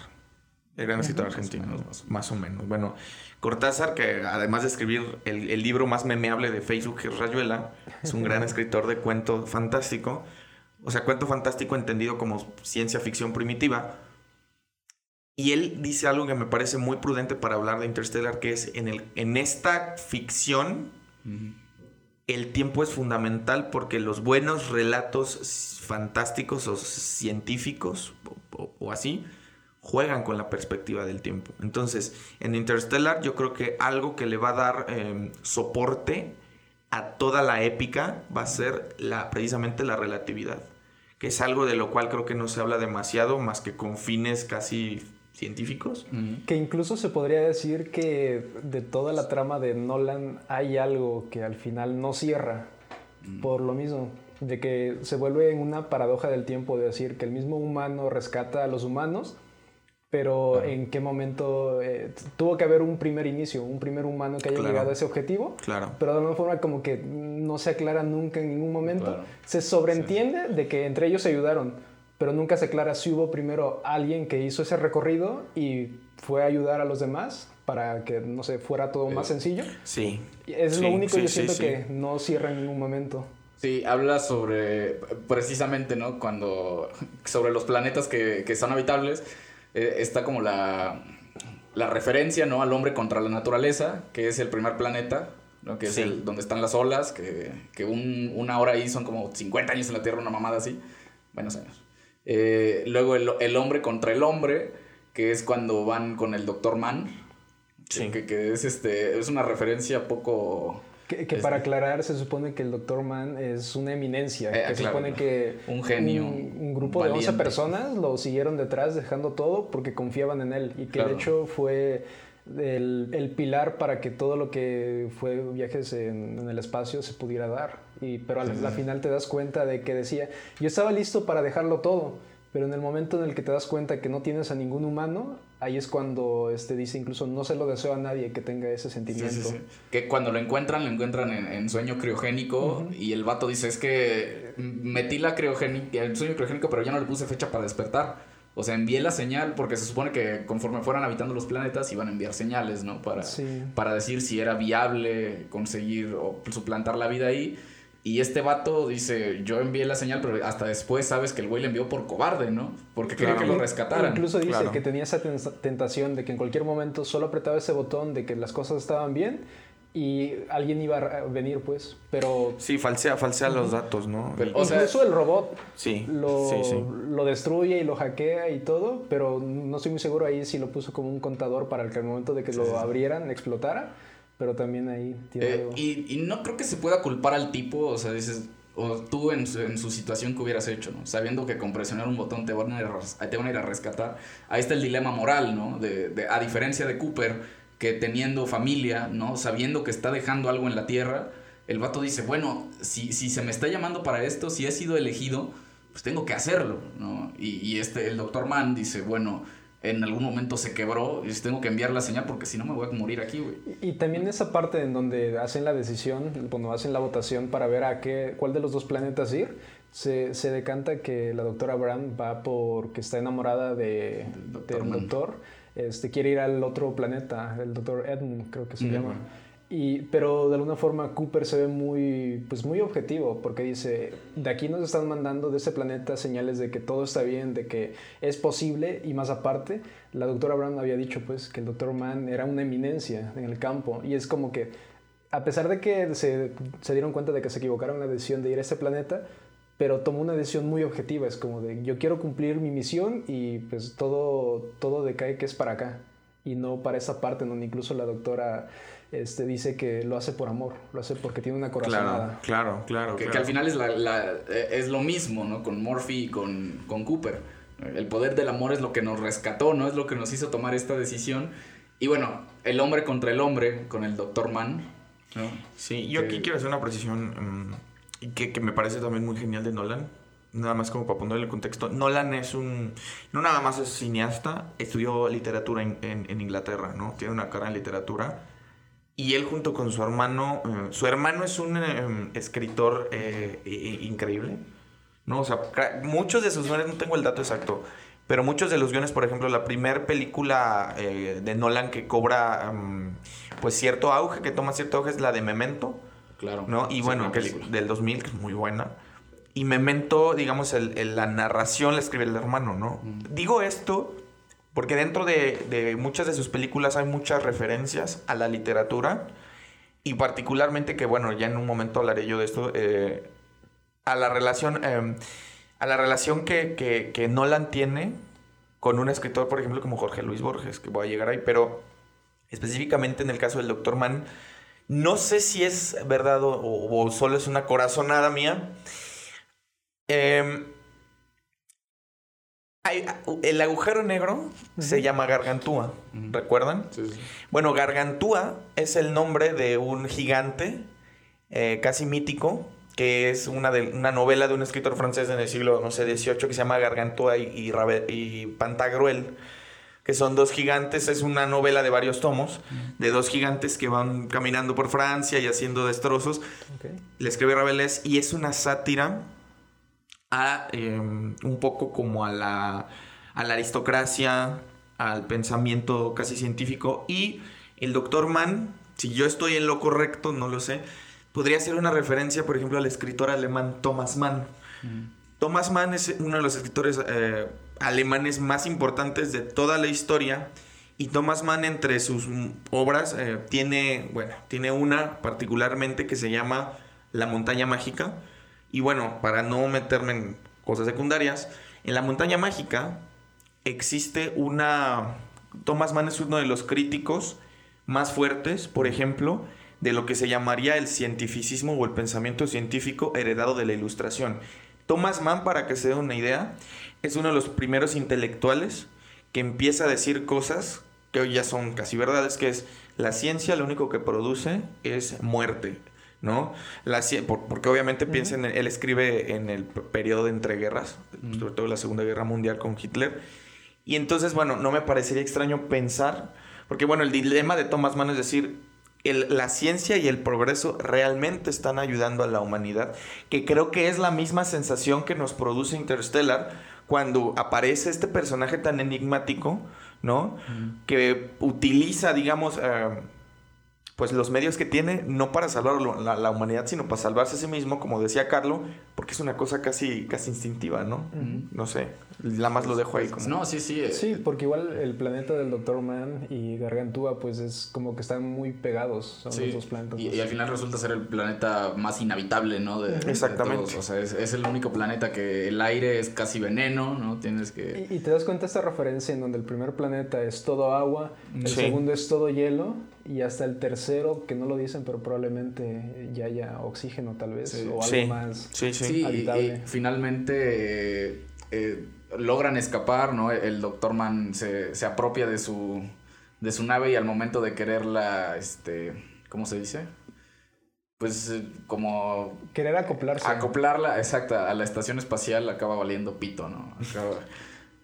el gran escritor argentino, más o, menos. Bueno, Cortázar, que además de escribir el, libro más memeable de Facebook, que es Rayuela, es un gran escritor de cuento fantástico. O sea, cuento fantástico entendido como ciencia ficción primitiva. Y él dice algo que me parece muy prudente para hablar de Interstellar, que es en, el, en esta ficción el tiempo es fundamental porque los buenos relatos fantásticos o científicos o, así juegan con la perspectiva del tiempo. Entonces, en Interstellar yo creo que algo que le va a dar em, soporte a toda la épica va a ser la, precisamente la relatividad, que es algo de lo cual creo que no se habla demasiado más que con fines casi científicos. Que incluso se podría decir que de toda la trama de Nolan hay algo que al final no cierra por lo mismo, de que se vuelve en una paradoja del tiempo de decir que el mismo humano rescata a los humanos, pero en qué momento eh, tuvo que haber un primer inicio, un primer humano que haya llegado a ese objetivo, claro. pero de alguna forma como que no se aclara nunca en ningún momento. Se sobreentiende de que entre ellos se ayudaron, pero nunca se aclara si hubo primero alguien que hizo ese recorrido y fue a ayudar a los demás para que, no sé, fuera todo más eh, sencillo. Sí. Es lo único que yo siento que no cierra en ningún momento. Sí, habla sobre, precisamente, ¿no? Cuando, sobre los planetas que, que son habitables, eh, está como la, la referencia, ¿no? Al hombre contra la naturaleza, que es el primer planeta, ¿no? Que es el, donde están las olas, que, que un, una hora ahí son como 50 años en la Tierra, una mamada así, buenos años. Eh, luego el, hombre contra el hombre, que es cuando van con el Doctor Mann. Que, es, este, es una referencia poco... Que, para aclarar, se supone que el Doctor Mann es una eminencia. Eh, que se supone que un genio. Un, grupo de 11 personas lo siguieron detrás dejando todo porque confiaban en él. Y que de hecho fue el, pilar para que todo lo que fue viajes en, el espacio se pudiera dar. Y, pero al, final te das cuenta de que decía, yo estaba listo para dejarlo todo, pero en el momento en el que te das cuenta que no tienes a ningún humano, ahí es cuando este, dice incluso no se lo deseo a nadie que tenga ese sentimiento. que cuando lo encuentran, lo encuentran en, sueño criogénico y el vato dice, es que metí la criogénica, el sueño criogénico, pero ya no le puse fecha para despertar. O sea, envié la señal porque se supone que conforme fueran habitando los planetas iban a enviar señales, ¿no? Para, para decir si era viable conseguir o suplantar la vida ahí. Y este vato dice, yo envié la señal, pero hasta después sabes que el güey le envió por cobarde, ¿no? Porque quería que lo rescataran. Incluso dice que tenía esa tentación de que en cualquier momento solo apretaba ese botón de que las cosas estaban bien y alguien iba a venir, pues, pero... Sí, falsea, falsea los datos, ¿no? o incluso el robot sí, lo, lo destruye y lo hackea y todo, pero no estoy muy seguro ahí si lo puso como un contador para que al momento de que lo abrieran explotara, pero también ahí tiene eh, y, y, no creo que se pueda culpar al tipo, o sea, dices, o tú en su, en su situación que hubieras hecho, ¿no? Sabiendo que con presionar un botón te van a ir a, te van a, ir a rescatar. Ahí está el dilema moral, ¿no? De, de, a diferencia de Cooper que teniendo familia, ¿no? Sabiendo que está dejando algo en la tierra, el vato dice, bueno, si, si se me está llamando para esto, si he sido elegido, pues tengo que hacerlo, ¿no? Y, y este, el doctor Mann dice, bueno, en algún momento se quebró y tengo que enviar la señal porque si no me voy a morir aquí, güey. Y, también esa parte en donde hacen la decisión, cuando hacen la votación para ver a qué, cuál de los dos planetas ir, se, se decanta que la doctora Brown va porque está enamorada de, del doctor este, quiere ir al otro planeta, el doctor Edmund creo que se llama. Y, pero de alguna forma Cooper se ve muy, pues muy objetivo porque dice, de aquí nos están mandando de ese planeta señales de que todo está bien, de que es posible y más aparte, la doctora Brown había dicho pues que el doctor Mann era una eminencia en el campo. Y es como que a pesar de que se, dieron cuenta de que se equivocaron en la decisión de ir a ese planeta, pero tomó una decisión muy objetiva, es como de yo quiero cumplir mi misión y pues todo, todo decae que es para acá y no para esa parte donde incluso la doctora este, dice que lo hace por amor, lo hace porque tiene una corazonada. Claro, claro, claro. Que, al final es, la, eh, es lo mismo, ¿no? Con Murphy y con, con Cooper. El poder del amor es lo que nos rescató, ¿no? Es lo que nos hizo tomar esta decisión. Y bueno, el hombre contra el hombre, con el Doctor Mann, ¿no? Sí, yo aquí quiero hacer una precisión mm, que, que me parece también muy genial de Nolan nada más como para ponerle el contexto, Nolan es un, no nada más es cineasta, estudió literatura en, en, Inglaterra, ¿no? Tiene una cara en literatura y él junto con su hermano, eh, su hermano es un eh, escritor eh, increíble, ¿no? O sea, muchos de sus guiones, no tengo el dato exacto, pero muchos de los guiones, por ejemplo, la primera película de Nolan que cobra mm, pues cierto auge, que toma cierto auge es la de Memento. Claro. ¿no? Y bueno, que es del 2000, que es muy buena. Y Memento, digamos, el, la narración la escribe el hermano, ¿no? Mm. Digo esto porque dentro de, muchas de sus películas hay muchas referencias a la literatura y particularmente que, bueno, ya en un momento hablaré yo de esto, eh, a la relación, em, a la relación que, que, Nolan tiene con un escritor, por ejemplo, como Jorge Luis Borges, que voy a llegar ahí, pero específicamente en el caso del Doctor Mann, no sé si es verdad o, solo es una corazonada mía. Eh, el agujero negro se llama Gargantúa, ¿recuerdan? Bueno, Gargantúa es el nombre de un gigante eh, casi mítico, que es una, de, una novela de un escritor francés en el siglo, no sé, XVIII, que se llama Gargantúa y, y, Pantagruel, que son dos gigantes, es una novela de varios tomos, de dos gigantes que van caminando por Francia y haciendo destrozos. Le escribe Rabelais y es una sátira a em, un poco como a la, a la aristocracia, al pensamiento casi científico. Y el doctor Mann, si yo estoy en lo correcto, no lo sé, podría ser una referencia, por ejemplo, al escritor alemán Thomas Mann. Mm. Thomas Mann es uno de los escritores eh, alemanes más importantes de toda la historia. Y Thomas Mann entre sus obras eh, tiene, bueno, tiene una particularmente que se llama La montaña mágica, y bueno, para no meterme en cosas secundarias, en la montaña mágica existe una... Thomas Mann es uno de los críticos más fuertes, por ejemplo, de lo que se llamaría el cientificismo o el pensamiento científico heredado de la ilustración. Thomas Mann, para que se dé una idea, es uno de los primeros intelectuales que empieza a decir cosas que hoy ya son casi verdades, que es la ciencia lo único que produce es muerte. ¿No? La, porque obviamente piensen, él escribe en el periodo de entreguerras, sobre todo la Segunda Guerra Mundial con Hitler. Y entonces, bueno, no me parecería extraño pensar, porque bueno, el dilema de Thomas Mann es decir, la ciencia y el progreso realmente están ayudando a la humanidad, que creo que es la misma sensación que nos produce Interstellar cuando aparece este personaje tan enigmático, ¿no? Que utiliza, digamos, eh, pues los medios que tiene, no para salvar la, humanidad, sino para salvarse a sí mismo, como decía Carlo, porque es una cosa casi, casi instintiva, ¿no? No sé, nada más lo dejo ahí como... No, sí, sí. Eh. Sí, porque igual el planeta del Doctor Man y Gargantúa, pues es como que están muy pegados, son los dos planetas. Y, al final resulta ser el planeta más inhabitable, ¿no? De, Exactamente. O sea, es, el único planeta que el aire es casi veneno, ¿no? Tienes que... Y, te das cuenta esta referencia en donde el primer planeta es todo agua, el segundo es todo hielo y hasta el tercero, que no lo dicen, pero probablemente ya haya oxígeno tal vez, o algo más sí, sí. habitable. Y, finalmente eh, logran escapar, ¿no? El Doctor Man se, se, apropia de su, de su nave y al momento de quererla, este, ¿cómo se dice? Pues eh, como... Querer acoplarse. Acoplarla, exacto, a la estación espacial acaba valiendo pito, ¿no? Acaba...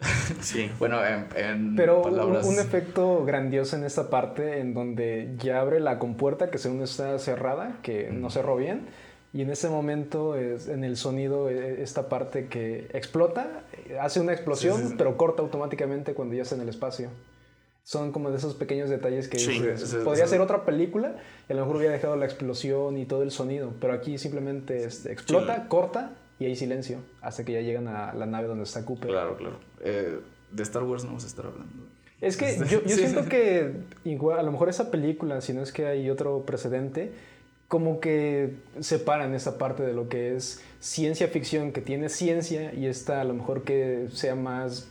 Sí. bueno, en, Pero un, efecto grandioso en esta parte en donde ya abre la compuerta que según está cerrada, que no cerró bien. Y en ese momento, es, en el sonido, e, esta parte que explota, hace una explosión, pero corta automáticamente cuando ya está en el espacio. Son como de esos pequeños detalles que podría ser otra película y a lo mejor hubiera dejado la explosión y todo el sonido, pero aquí simplemente explota, corta y hay silencio hasta que ya llegan a la nave donde está Cooper. Claro, claro. Eh, de Star Wars no vamos a estar hablando. Es que yo, siento que igual, a lo mejor esa película, si no es que hay otro precedente, como que separan esa parte de lo que es ciencia ficción, que tiene ciencia, y está a lo mejor que sea más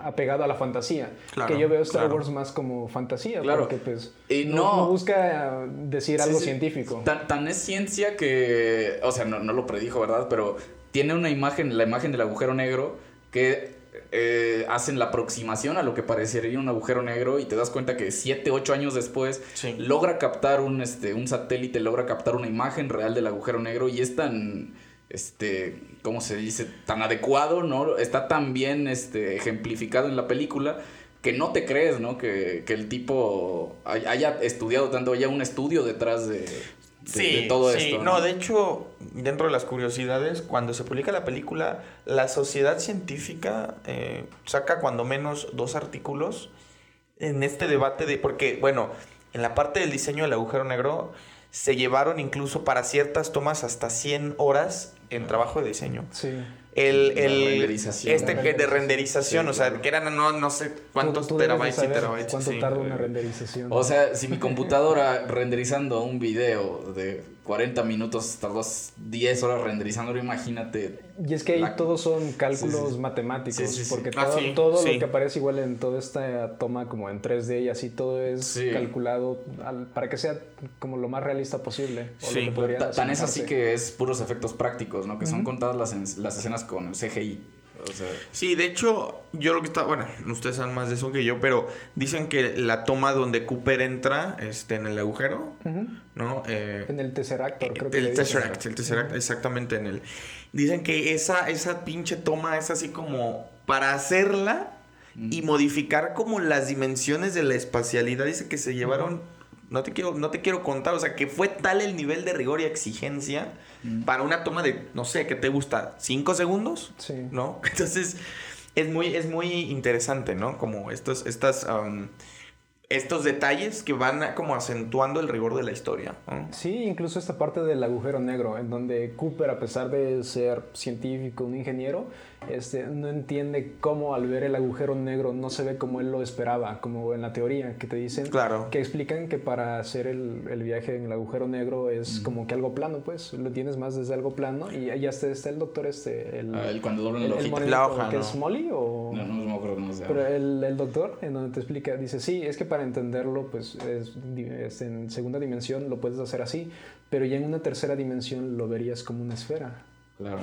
apegado a la fantasía. que yo veo Star Wars más como fantasía, claro. porque pues y no, busca decir algo científico. Tan, tan, es ciencia que, o sea, no, no lo predijo, ¿verdad? Pero tiene una imagen, la imagen del agujero negro, que eh, hacen la aproximación a lo que parecería un agujero negro y te das cuenta que 7, 8 años después logra captar un, este, un satélite, logra captar una imagen real del agujero negro y es tan, este, ¿cómo se dice? Tan adecuado, ¿no? Está tan bien este, ejemplificado en la película que no te crees, ¿no? Que, que el tipo haya estudiado tanto, haya un estudio detrás de, sí, todo sí. ¿no? de hecho, dentro de las curiosidades, cuando se publica la película, la sociedad científica eh, saca cuando menos dos artículos en este debate de, porque, bueno, en la parte del diseño del agujero negro se llevaron incluso para ciertas tomas hasta 100 horas en trabajo de diseño. Sí el, el este que de renderización, o sea, que eran no, no sé cuántos terabytes y terabytes. ¿Cuánto tarda una renderización? O sea, si mi computadora renderizando un video de 40 minutos tardó 10 horas renderizándolo, imagínate. Y es que ahí todos son cálculos matemáticos, porque ah, todo, lo que aparece igual en toda esta toma como en 3D y así, todo es calculado para que sea como lo más realista posible. tan es así que es puros efectos prácticos, ¿no? Que son contadas las, las escenas con CGI. Sí, de hecho, yo lo que está, bueno, ustedes saben más de eso que yo, pero dicen que la toma donde Cooper entra este, en el agujero, ¿no? Eh, en el Tesseract, creo que El Tesseract, el Tesseract, exactamente en el... Dicen que esa, esa pinche toma es así como para hacerla y modificar como las dimensiones de la espacialidad. Dice que se llevaron no te quiero, no te quiero contar, o sea, que fue tal el nivel de rigor y exigencia mm. para una toma de, no sé, ¿qué te gusta? ¿Cinco segundos? Sí. ¿No? Entonces, es muy, es muy interesante, ¿no? Como estos, estas estos detalles que van como acentuando el rigor de la historia. Sí, incluso esta parte del agujero negro, en donde Cooper, a pesar de ser científico, un ingeniero, este, no entiende cómo al ver el agujero negro no se ve como él lo esperaba, como en la teoría que te dicen, claro. que explican que para hacer el, el viaje en el agujero negro es como que algo plano, pues lo tienes más desde algo plano y ya está, está el doctor este, el, ah, el cuando doblan el, el la hoja, que es Molly o no, no, no, no, pero el, el doctor en donde te explica dice sí es que para entenderlo, pues es, en segunda dimensión lo puedes hacer así, pero ya en una tercera dimensión lo verías como una esfera. Claro.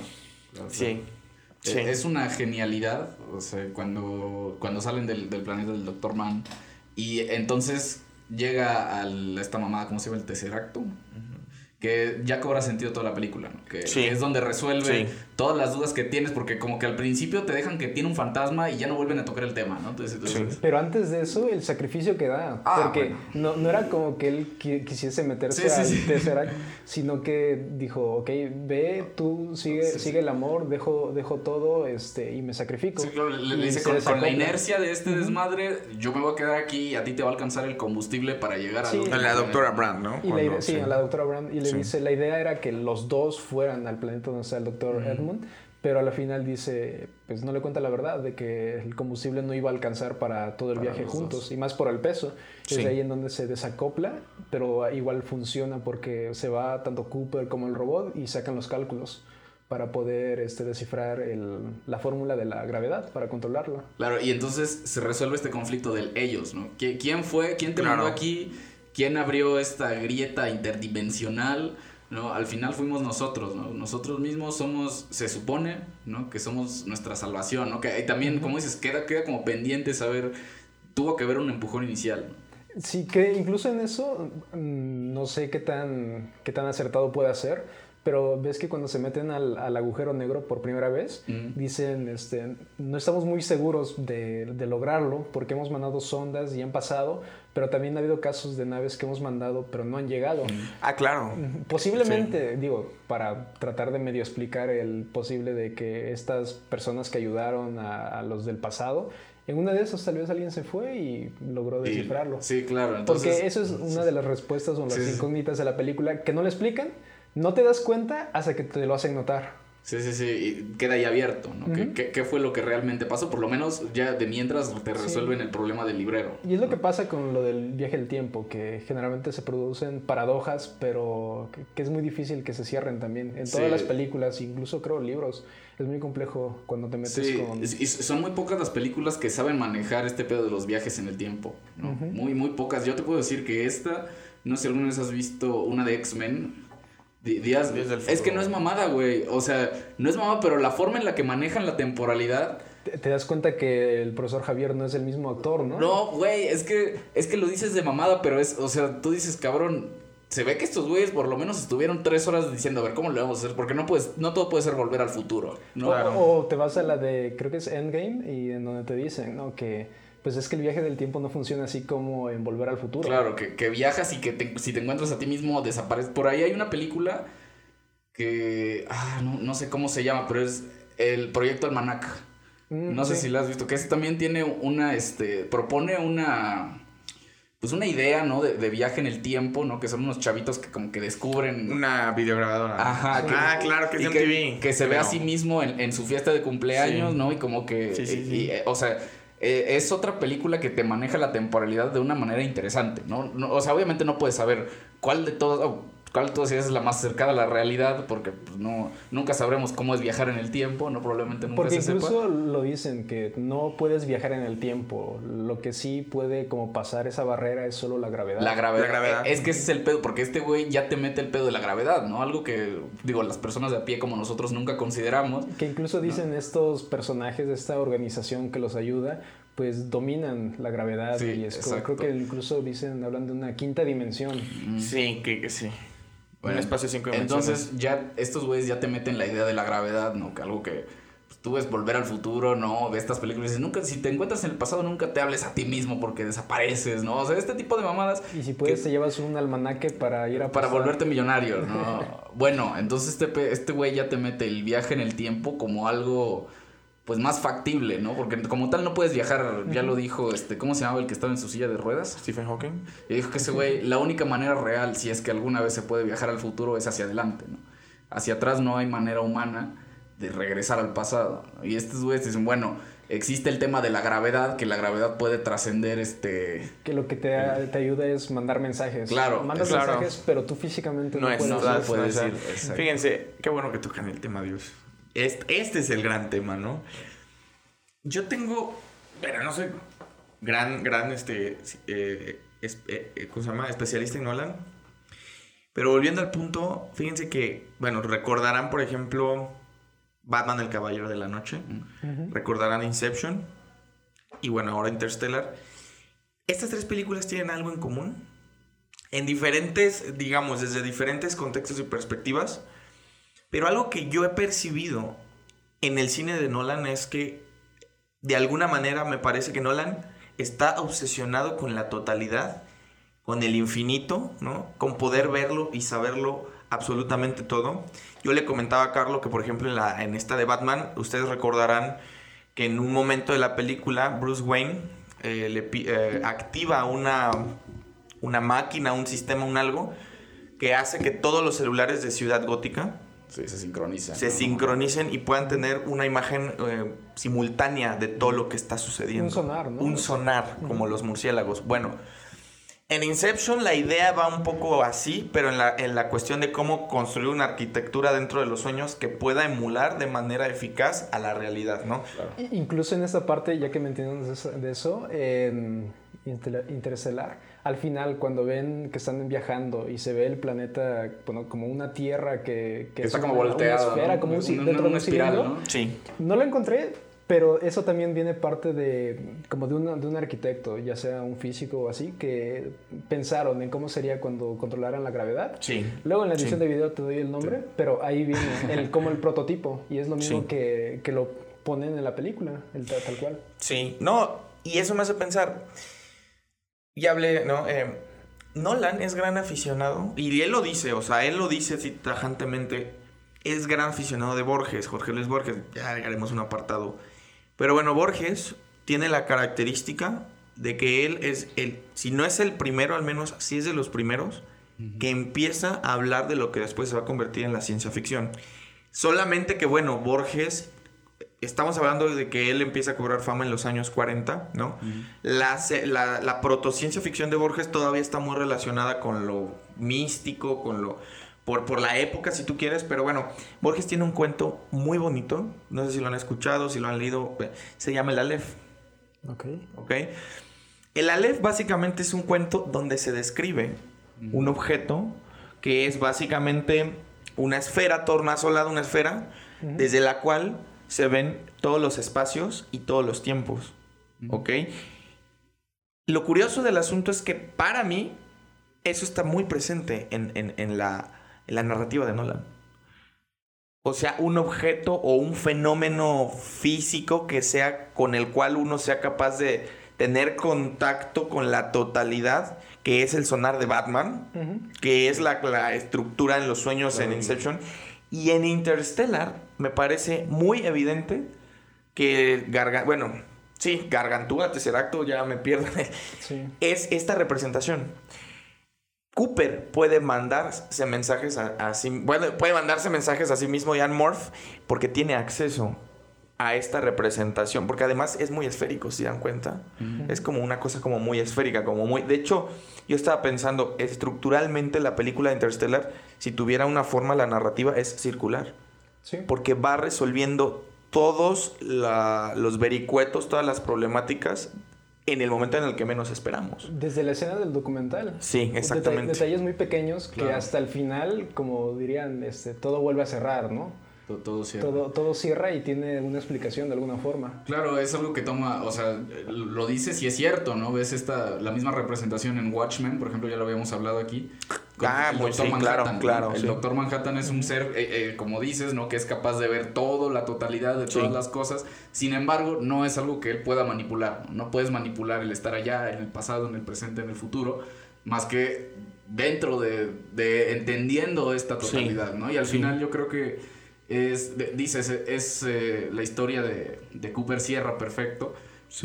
sí. Es una genialidad, o sea, cuando, cuando salen del, planeta del Doctor Man y entonces llega a esta mamada, ¿cómo se llama? El Tesseracto que ya cobra sentido toda la película, ¿no? que, es donde resuelve todas las dudas que tienes, porque como que al principio te dejan que tiene un fantasma y ya no vuelven a tocar el tema, ¿no? Pero antes de eso, el sacrificio que da, ah, porque no, no, era como que él quisiese meterse al Tesseract, sino que dijo, ok, ve, tú sigue, sigue el amor, dejo, dejo todo este, y me sacrifico. le, dice, con, la inercia de este desmadre, yo me voy a quedar aquí y a ti te va a alcanzar el combustible para llegar a, la doctora Brand, ¿no? sí, a la doctora Brand, y le dice, la idea era que los dos fueran al planeta donde está el doctor Edmund, pero a la final dice, pues no le cuenta la verdad de que el combustible no iba a alcanzar para todo el viaje juntos, y más por el peso. Es ahí en donde se desacopla, pero igual funciona porque se va tanto Cooper como el robot y sacan los cálculos para poder este, descifrar el, la fórmula de la gravedad, para controlarla. Claro, y entonces se resuelve este conflicto del ellos, ¿no? ¿Quién fue? ¿Quién te mandó aquí? ¿Quién abrió esta grieta interdimensional? ¿No? Al final fuimos nosotros, ¿no? Nosotros mismos somos, se supone, ¿no? Que somos nuestra salvación, ¿no? Que también, como dices, queda, queda como pendiente saber, tuvo que haber un empujón inicial. Sí, que incluso en eso, mm, no sé qué tan, qué tan acertado puede ser, pero ves que cuando se meten al, al agujero negro por primera vez, dicen, este, no estamos muy seguros de, de, lograrlo porque hemos mandado sondas y han pasado, pero también ha habido casos de naves que hemos mandado pero no han llegado. Ah, claro. Posiblemente, digo, para tratar de medio explicar el posible de que estas personas que ayudaron a, a los del pasado, en una de esas tal vez alguien se fue y logró descifrarlo. sí, claro. Porque eso es una de las respuestas o las incógnitas de la película que no le explican, no te das cuenta hasta que te lo hacen notar. Sí, sí, sí, y queda ahí abierto, ¿no? ¿Qué, fue lo que realmente pasó? Por lo menos ya de mientras te resuelven el problema del librero. Y es lo que pasa con lo del viaje del tiempo, que generalmente se producen paradojas, pero que, es muy difícil que se cierren también. En todas las películas, incluso creo libros, es muy complejo cuando te metes sí, con... Y son muy pocas las películas que saben manejar este pedo de los viajes en el tiempo, ¿no? Muy, muy pocas. Yo te puedo decir que esta, no sé si alguna vez has visto una de X-Men, Días, es que no es mamada, güey. O sea, no es mamada, pero la forma en la que manejan la temporalidad. Te, das cuenta que el profesor Javier no es el mismo actor, ¿no? No, güey, es que, es que lo dices de mamada, pero es, o sea, tú dices, cabrón, se ve que estos güeyes por lo menos estuvieron tres horas diciendo, a ver, ¿cómo le vamos a hacer? Porque no puedes, no todo puede ser volver al futuro, ¿no? O, o te vas a la de, creo que es Endgame, y en donde te dicen, ¿no? Que pues es que el viaje del tiempo no funciona así como en Volver al Futuro. Claro, que, viajas y que si te encuentras a ti mismo desapareces. Por ahí hay una película que, ah, no, sé cómo se llama, pero es el Proyecto Almanac. Mm, no sé si la has visto, que ese también tiene una, este, propone una, pues una idea, ¿no? De, viaje en el tiempo, ¿no? Que son unos chavitos que como que descubren... Una videograbadora. Ajá. ah, claro, que es que, que se ve a sí mismo en, su fiesta de cumpleaños, ¿no? Y como que... Sí, sí, o sea eh, es otra película que te maneja la temporalidad de una manera interesante, ¿no? o sea, obviamente no puedes saber cuál de todos, cuál todas es la más cercana a la realidad, porque pues, no, nunca sabremos cómo es viajar en el tiempo, ¿no? Probablemente nunca porque incluso lo dicen, que no puedes viajar en el tiempo, lo que sí puede como pasar esa barrera es solo la gravedad. La gravedad. Es que ese es el pedo, porque este güey ya te mete el pedo de la gravedad, ¿no? Algo que, digo, las personas de a pie como nosotros nunca consideramos. Que incluso dicen estos personajes de esta organización que los ayuda, pues dominan la gravedad y es creo que incluso dicen, hablan de una quinta dimensión. Sí, que, que sí. Bueno, espacio cinco Entonces ya estos güeyes ya te meten la idea de la gravedad, ¿no? Que algo que pues, tú ves volver al futuro, ¿no? Ves estas películas y dices, nunca, si te encuentras en el pasado, nunca te hables a ti mismo porque desapareces, ¿no? O sea, este tipo de mamadas. Y si puedes, te llevas un almanaque para ir a Para volverte millonario, ¿no? bueno, entonces este, este güey ya te mete el viaje en el tiempo como algo pues más factible, ¿no? Porque como tal no puedes viajar, ya lo dijo, este, ¿cómo se llamaba el que estaba en su silla de ruedas? Stephen Hawking. Y dijo que ese güey, la única manera real, si es que alguna vez se puede viajar al futuro, es hacia adelante, ¿no? Hacia atrás no hay manera humana de regresar al pasado. Y estos güeyes dicen, bueno, existe el tema de la gravedad, que la gravedad puede trascender este... Que lo que te, te, ayuda es mandar mensajes. Claro. Mandas mensajes, pero tú físicamente no, no puedes, decir. Fíjense, qué bueno que tocan el tema, Dios. Este, este, es el gran tema, ¿no? Yo tengo, pero no soy gran, gran, este, eh, eh, eh, ¿cómo se llama? Especialista en Nolan. Pero volviendo al punto, fíjense que, bueno, recordarán, por ejemplo, Batman el Caballero de la Noche. Recordarán Inception. Y bueno, ahora Interstellar. Estas tres películas tienen algo en común. En diferentes, digamos, desde diferentes contextos y perspectivas. Pero algo que yo he percibido en el cine de Nolan es que de alguna manera me parece que Nolan está obsesionado con la totalidad, con el infinito, ¿no? Con poder verlo y saberlo absolutamente todo. Yo le comentaba a Carlos que, por ejemplo, en esta de Batman, ustedes recordarán que en un momento de la película, Bruce Wayne eh, le, eh, activa una, una máquina, un sistema, un algo, que hace que todos los celulares de Ciudad Gótica Sí, se sincronicen. Se sincronicen y puedan tener una imagen eh, simultánea de todo lo que está sucediendo. Un sonar, ¿no? Un sonar, como los murciélagos. Bueno, en Inception la idea va un poco así, pero en la, en la cuestión de cómo construir una arquitectura dentro de los sueños que pueda emular de manera eficaz a la realidad, ¿no? Incluso en esta parte, ya que me entiendes de eso, en Interestelar al final cuando ven que están viajando y se ve el planeta como una tierra que, que está como volteado, esfera, como un, dentro de un espiral, ¿no? Sí. No lo encontré, pero eso también viene parte de como de, de un arquitecto, ya sea un físico o así, que pensaron en cómo sería cuando controlaran la gravedad. Sí. Luego en la edición de video te doy el nombre, pero ahí viene el, como el prototipo y es lo mismo que, que, lo ponen en la película, el, tal cual. Sí, no, y eso me hace pensar y hablé, ¿no? Eh, Nolan es gran aficionado, y él lo dice, o sea, él lo dice así tajantemente, es gran aficionado de Borges, Jorge Luis Borges, ya haremos un apartado. Pero bueno, Borges tiene la característica de que él es el, si no es el primero, al menos sí es de los primeros, que empieza a hablar de lo que después se va a convertir en la ciencia ficción. Solamente que, bueno, Borges, estamos hablando de que él empieza a cobrar fama en los años 40, ¿no? la, la, la protociencia ficción de Borges todavía está muy relacionada con lo místico, con lo... Por, por, la época, si tú quieres, pero bueno, Borges tiene un cuento muy bonito, no sé si lo han escuchado, si lo han leído, se llama El Aleph. Ok. Ok. El Aleph básicamente es un cuento donde se describe un objeto que es básicamente una esfera tornasolada, una esfera, desde la cual se ven todos los espacios y todos los tiempos. ¿Ok? Lo curioso del asunto es que para mí eso está muy presente en, la, en la narrativa de Nolan. O sea, un objeto o un fenómeno físico que sea con el cual uno sea capaz de tener contacto con la totalidad, que es el sonar de Batman, que es la, estructura en los sueños en Inception. Y en Interstellar me parece muy evidente que Gargantúa, bueno, sí, Gargantúa, Tesseracto, ya me pierdo, es esta representación. Cooper puede mandarse mensajes a, sí, bueno, puede mandarse mensajes a sí mismo, Ian Morph, porque tiene acceso a esta representación, porque además es muy esférico, si dan cuenta. Es como una cosa como muy esférica, como muy... De hecho, yo estaba pensando, estructuralmente la película de Interstellar, si tuviera una forma, la narrativa es circular. Sí. Porque va resolviendo todos los vericuetos, todas las problemáticas en el momento en el que menos esperamos. Desde la escena del documental. Sí, exactamente. detalles muy pequeños que hasta el final, como dirían, este, todo vuelve a cerrar, ¿no? Todo, cierra. Todo, cierra y tiene una explicación de alguna forma. Claro, es algo que toma, o sea, lo dices y es cierto, ¿no? Ves esta, la misma representación en Watchmen, por ejemplo, ya lo habíamos hablado aquí. Ah, muy sí, claro, claro. El Doctor Manhattan es un ser, eh, eh, como dices, ¿no? Que es capaz de ver todo, la totalidad de todas las cosas. Sin embargo, no es algo que él pueda manipular. No puedes manipular el estar allá, en el pasado, en el presente, en el futuro, más que dentro de, de entendiendo esta totalidad, ¿no? Y al final yo creo que es, dices, es eh, la historia de, de, Cooper cierra perfecto,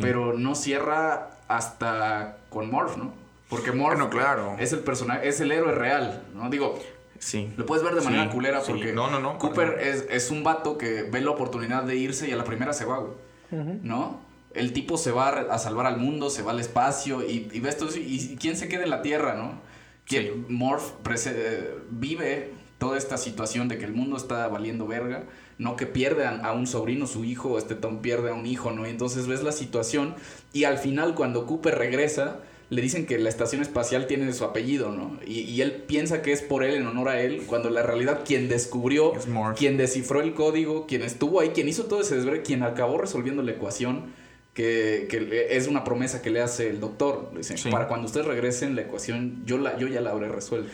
pero no cierra hasta con Morph, ¿no? Porque Morph claro. es el personaje, es el héroe real, ¿no? Digo, sí. lo puedes ver de manera culera porque no, no, no, Cooper es, es, un vato que ve la oportunidad de irse y a la primera se va, ¿no? El tipo se va a salvar al mundo, se va al espacio y, y ves todo y, quién se queda en la Tierra, ¿no? ¿Quién, Morph eh, vive toda esta situación de que el mundo está valiendo verga, no que pierdan a un sobrino, su hijo, este Tom pierde a un hijo, ¿no? Y entonces ves la situación y al final cuando Cooper regresa, le dicen que la estación espacial tiene su apellido, ¿no? Y, él piensa que es por él, en honor a él, cuando la realidad quien descubrió, quien descifró el código, quien estuvo ahí, quien hizo todo ese desver, quien acabó resolviendo la ecuación, que, es una promesa que le hace el doctor. Dice, para cuando ustedes regresen, la ecuación yo, la, yo ya la habré resuelto.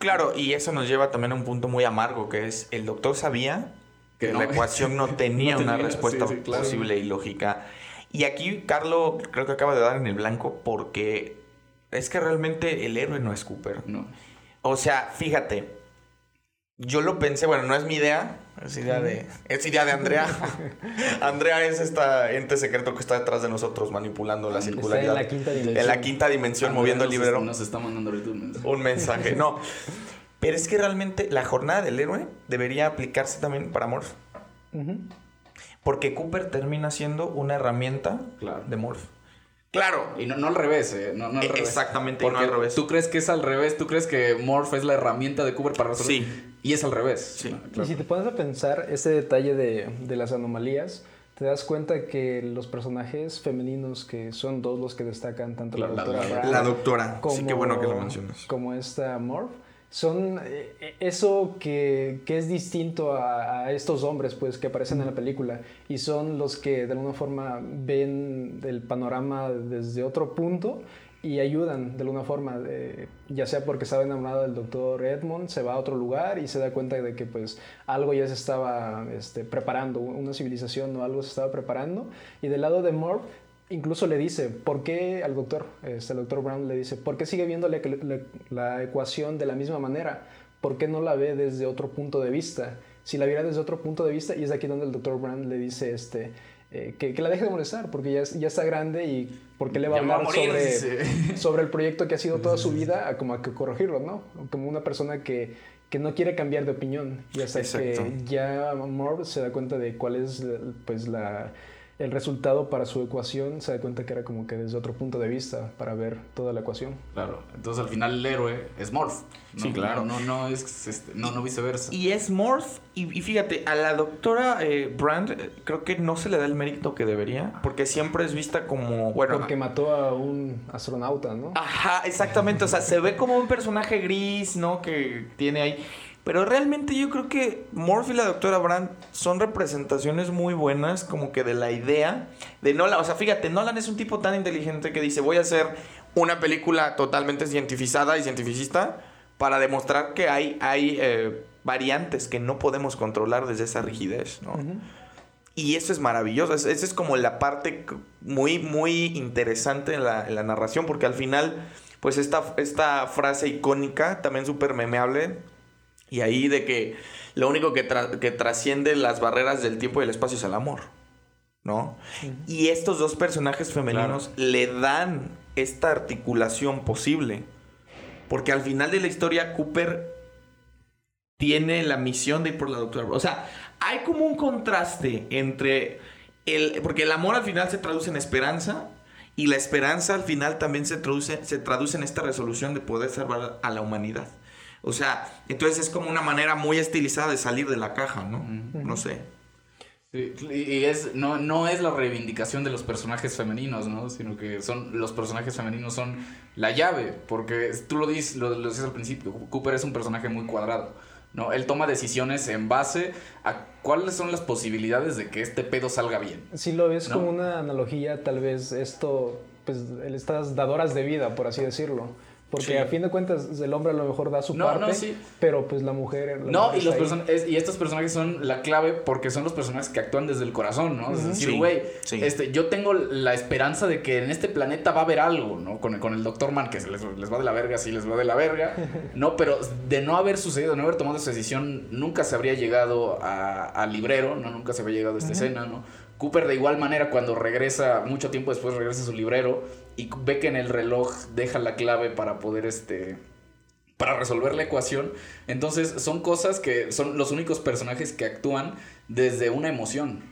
Claro, y eso nos lleva también a un punto muy amargo, que es el doctor sabía que la ecuación no tenía, una respuesta posible y lógica. Y aquí Carlo creo que acaba de dar en el blanco porque es que realmente el héroe no es Cooper. No. O sea, fíjate, yo lo pensé, bueno, no es mi idea, es idea de, es idea de Andrea. Andrea es esta ente secreto que está detrás de nosotros manipulando la circularidad. en la quinta dimensión. En la quinta dimensión, moviendo el librero. Nos está mandando ahorita un mensaje. Un mensaje, no. Pero es que realmente la jornada del héroe debería aplicarse también para Morph. Porque Cooper termina siendo una herramienta de Morph. Claro. Y no, no al revés, ¿eh? No, no al revés. Exactamente, Porque no al revés. Tú crees que es al revés, tú crees que Morph es la herramienta de Cooper para resolver. Sí. Y es al revés. Sí. Y si te pones a pensar ese detalle de, de, las anomalías, te das cuenta que los personajes femeninos, que son dos los que destacan, tanto la, doctora la, la doctora, como, sí, qué bueno que lo mencionas. Como esta Morph, son eh, eso que, que, es distinto a, a, estos hombres pues que aparecen en la película y son los que de alguna forma ven el panorama desde otro punto y ayudan de alguna forma, ya sea porque estaba enamorado del doctor Edmond, se va a otro lugar y se da cuenta de que pues algo ya se estaba este, preparando, una civilización o algo se estaba preparando. Y del lado de Morph, incluso le dice, ¿por qué al doctor, este, el doctor Brown le dice, ¿por qué sigue viendo la, ecuación de la misma manera? ¿Por qué no la ve desde otro punto de vista? Si la viera desde otro punto de vista, y es aquí donde el doctor Brown le dice, este, eh, que, la deje de molestar, porque ya, ya está grande y porque le va a hablar sobre, sobre el proyecto que ha sido toda su vida, a como a que corregirlo, ¿no? Como una persona que, que no quiere cambiar de opinión. Y hasta que ya Morb se da cuenta de cuál es pues la el resultado para su ecuación se da cuenta que era como que desde otro punto de vista para ver toda la ecuación. Claro, entonces al final el héroe es Morph. sí, claro. No, no, es, este, no, no viceversa. Y es Morph, y, fíjate, a la doctora eh, Brand eh, creo que no se le da el mérito que debería, porque siempre es vista como, bueno... Porque mató a un astronauta, ¿no? Ajá, exactamente, o sea, se ve como un personaje gris, ¿no? Que tiene ahí... Pero realmente yo creo que Morph y la doctora Brandt son representaciones muy buenas como que de la idea de Nolan. O sea, fíjate, Nolan es un tipo tan inteligente que dice voy a hacer una película totalmente cientificada y cientificista para demostrar que hay, hay eh, variantes que no podemos controlar desde esa rigidez, ¿no? Y eso es maravilloso, esa es como la parte muy, muy interesante en la, en la narración, porque al final, pues esta, esta frase icónica, también súper memeable, y ahí de que lo único que, que trasciende las barreras del tiempo y el espacio es el amor. ¿No? Y estos dos personajes femeninos le dan esta articulación posible. Porque al final de la historia, Cooper tiene la misión de ir por la doctora. O sea, hay como un contraste entre el. Porque el amor al final se traduce en esperanza. Y la esperanza al final también se traduce, se traduce en esta resolución de poder salvar a la humanidad. O sea, entonces es como una manera muy estilizada de salir de la caja, ¿no? No sé. Sí, y es, no, no es la reivindicación de los personajes femeninos, ¿no? Sino que son, los personajes femeninos son la llave, porque tú lo dices, lo, lo dices al principio, Cooper es un personaje muy cuadrado, ¿no? Él toma decisiones en base a cuáles son las posibilidades de que este pedo salga bien. Si lo ves como una analogía, tal vez esto, pues, estas dadoras de vida, por así decirlo porque a fin de cuentas el hombre a lo mejor da su parte, pero pues la mujer... no, y, los y estos personajes son la clave porque son los personajes que actúan desde el corazón, ¿no? Es decir, güey, este, yo tengo la esperanza de que en este planeta va a haber algo, ¿no? Con el, con el Doctor Man, que les, les va de la verga, sí les va de la verga, ¿no? Pero de no haber sucedido, de no haber tomado esa decisión, nunca se habría llegado al librero, ¿no? Nunca se habría llegado a esta escena, ¿no? Cooper de igual manera cuando regresa, mucho tiempo después regresa a su librero y ve que en el reloj deja la clave para poder este para resolver la ecuación. Entonces son cosas que son los únicos personajes que actúan desde una emoción.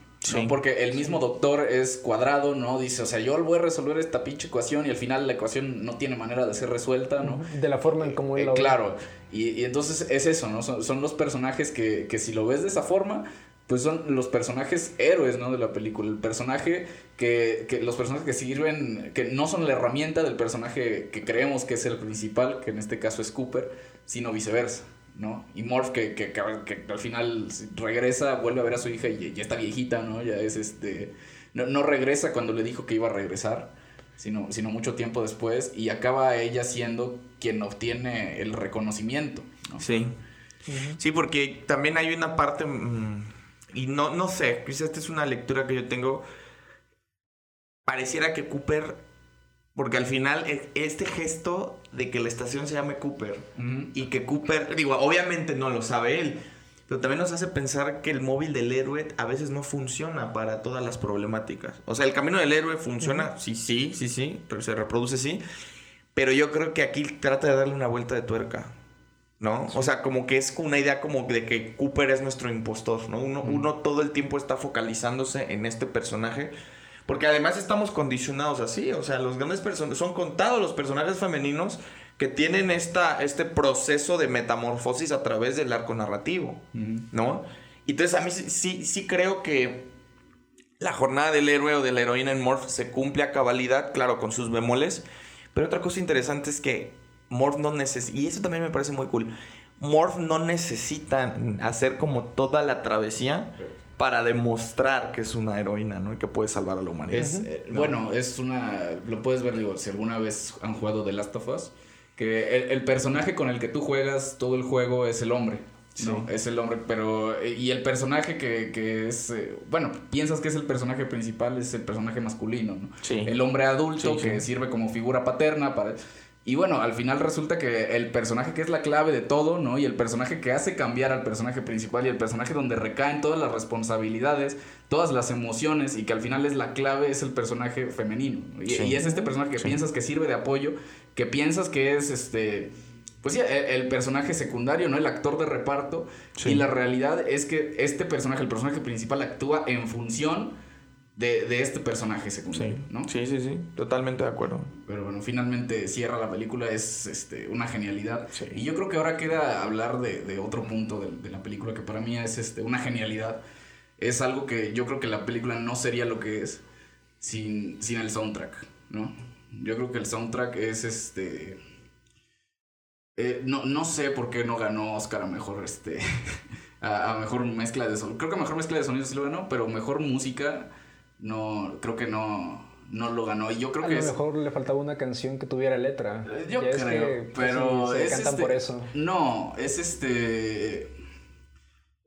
Porque el mismo doctor es cuadrado, ¿no? Dice, o sea, yo voy a resolver esta pinche ecuación y al final la ecuación no tiene manera de ser resuelta, ¿no? De la forma en cómo él lo Claro, y, y, entonces es eso, ¿no? Son, son los personajes que, que, si lo ves de esa forma, pues son los personajes héroes, ¿no? De la película. El personaje que, que, los personajes que sirven, que no son la herramienta del personaje que creemos que es el principal, que en este caso es Cooper, sino viceversa, ¿no? Y Morph que, que, que al final regresa, vuelve a ver a su hija y ya está viejita, ¿no? Ya es este... No, no regresa cuando le dijo que iba a regresar, sino, sino mucho tiempo después, y acaba ella siendo quien obtiene el reconocimiento, ¿no? Sí. Sí, porque también hay una parte... Mm, y no, no sé, quizás esta es una lectura que yo tengo. Pareciera que Cooper, porque al final este gesto de que la estación se llame Cooper y que Cooper, digo, obviamente no lo sabe él, pero también nos hace pensar que el móvil del héroe a veces no funciona para todas las problemáticas. O sea, el camino del héroe funciona, sí, sí, sí, sí, pero se reproduce, sí. Pero yo creo que aquí trata de darle una vuelta de tuerca. ¿No? O sea, como que es una idea como de que Cooper es nuestro impostor, ¿no? Uno, uno todo el tiempo está focalizándose en este personaje. Porque además estamos condicionados así, o sea, los grandes personajes, son contados los personajes femeninos que tienen esta, este proceso de metamorfosis a través del arco narrativo, ¿no? Entonces a mí sí, sí creo que la jornada del héroe o de la heroína en Morph se cumple a cabalidad, claro, con sus bemoles, pero otra cosa interesante es que Morph no necesita, y eso también me parece muy cool, Morph no necesita hacer como toda la travesía para demostrar que es una heroína, ¿no? Y que puede salvar a la humanidad. Eh, bueno, es una, lo puedes ver, digo, si alguna vez han jugado The Last of Us, que el, personaje con el que tú juegas todo el juego es el hombre. ¿no? Es el hombre, pero. Y el personaje que, que es. Eh, bueno, piensas que es el personaje principal, es el personaje masculino, ¿no? El hombre adulto que sirve como figura paterna para. Y bueno, al final resulta que el personaje que es la clave de todo, ¿no? Y el personaje que hace cambiar al personaje principal y el personaje donde recaen todas las responsabilidades, todas las emociones y que al final es la clave es el personaje femenino. Y, es este personaje que piensas que sirve de apoyo, que piensas que es este pues sí, el, personaje secundario, ¿no? El actor de reparto. Y la realidad es que este personaje, el personaje principal, actúa en función de, este personaje secundario, sí. ¿no? Sí, sí, sí, totalmente de acuerdo. Pero bueno, finalmente cierra la película, es este, una genialidad. Y yo creo que ahora queda hablar de, otro punto de, la película que para mí es este, una genialidad. Es algo que yo creo que la película no sería lo que es sin, sin el soundtrack, ¿no? Yo creo que el soundtrack es este... Eh, no, no sé por qué no ganó Oscar a mejor este... a, mejor mezcla de sonido. Creo que a mejor mezcla de sonido sí lo ganó, pero mejor música no, creo que no, no lo ganó. Y yo creo a que. A lo mejor le faltaba una canción que tuviera letra. Eh, yo creo, pues, pero. es cantan este, por eso. No, es este.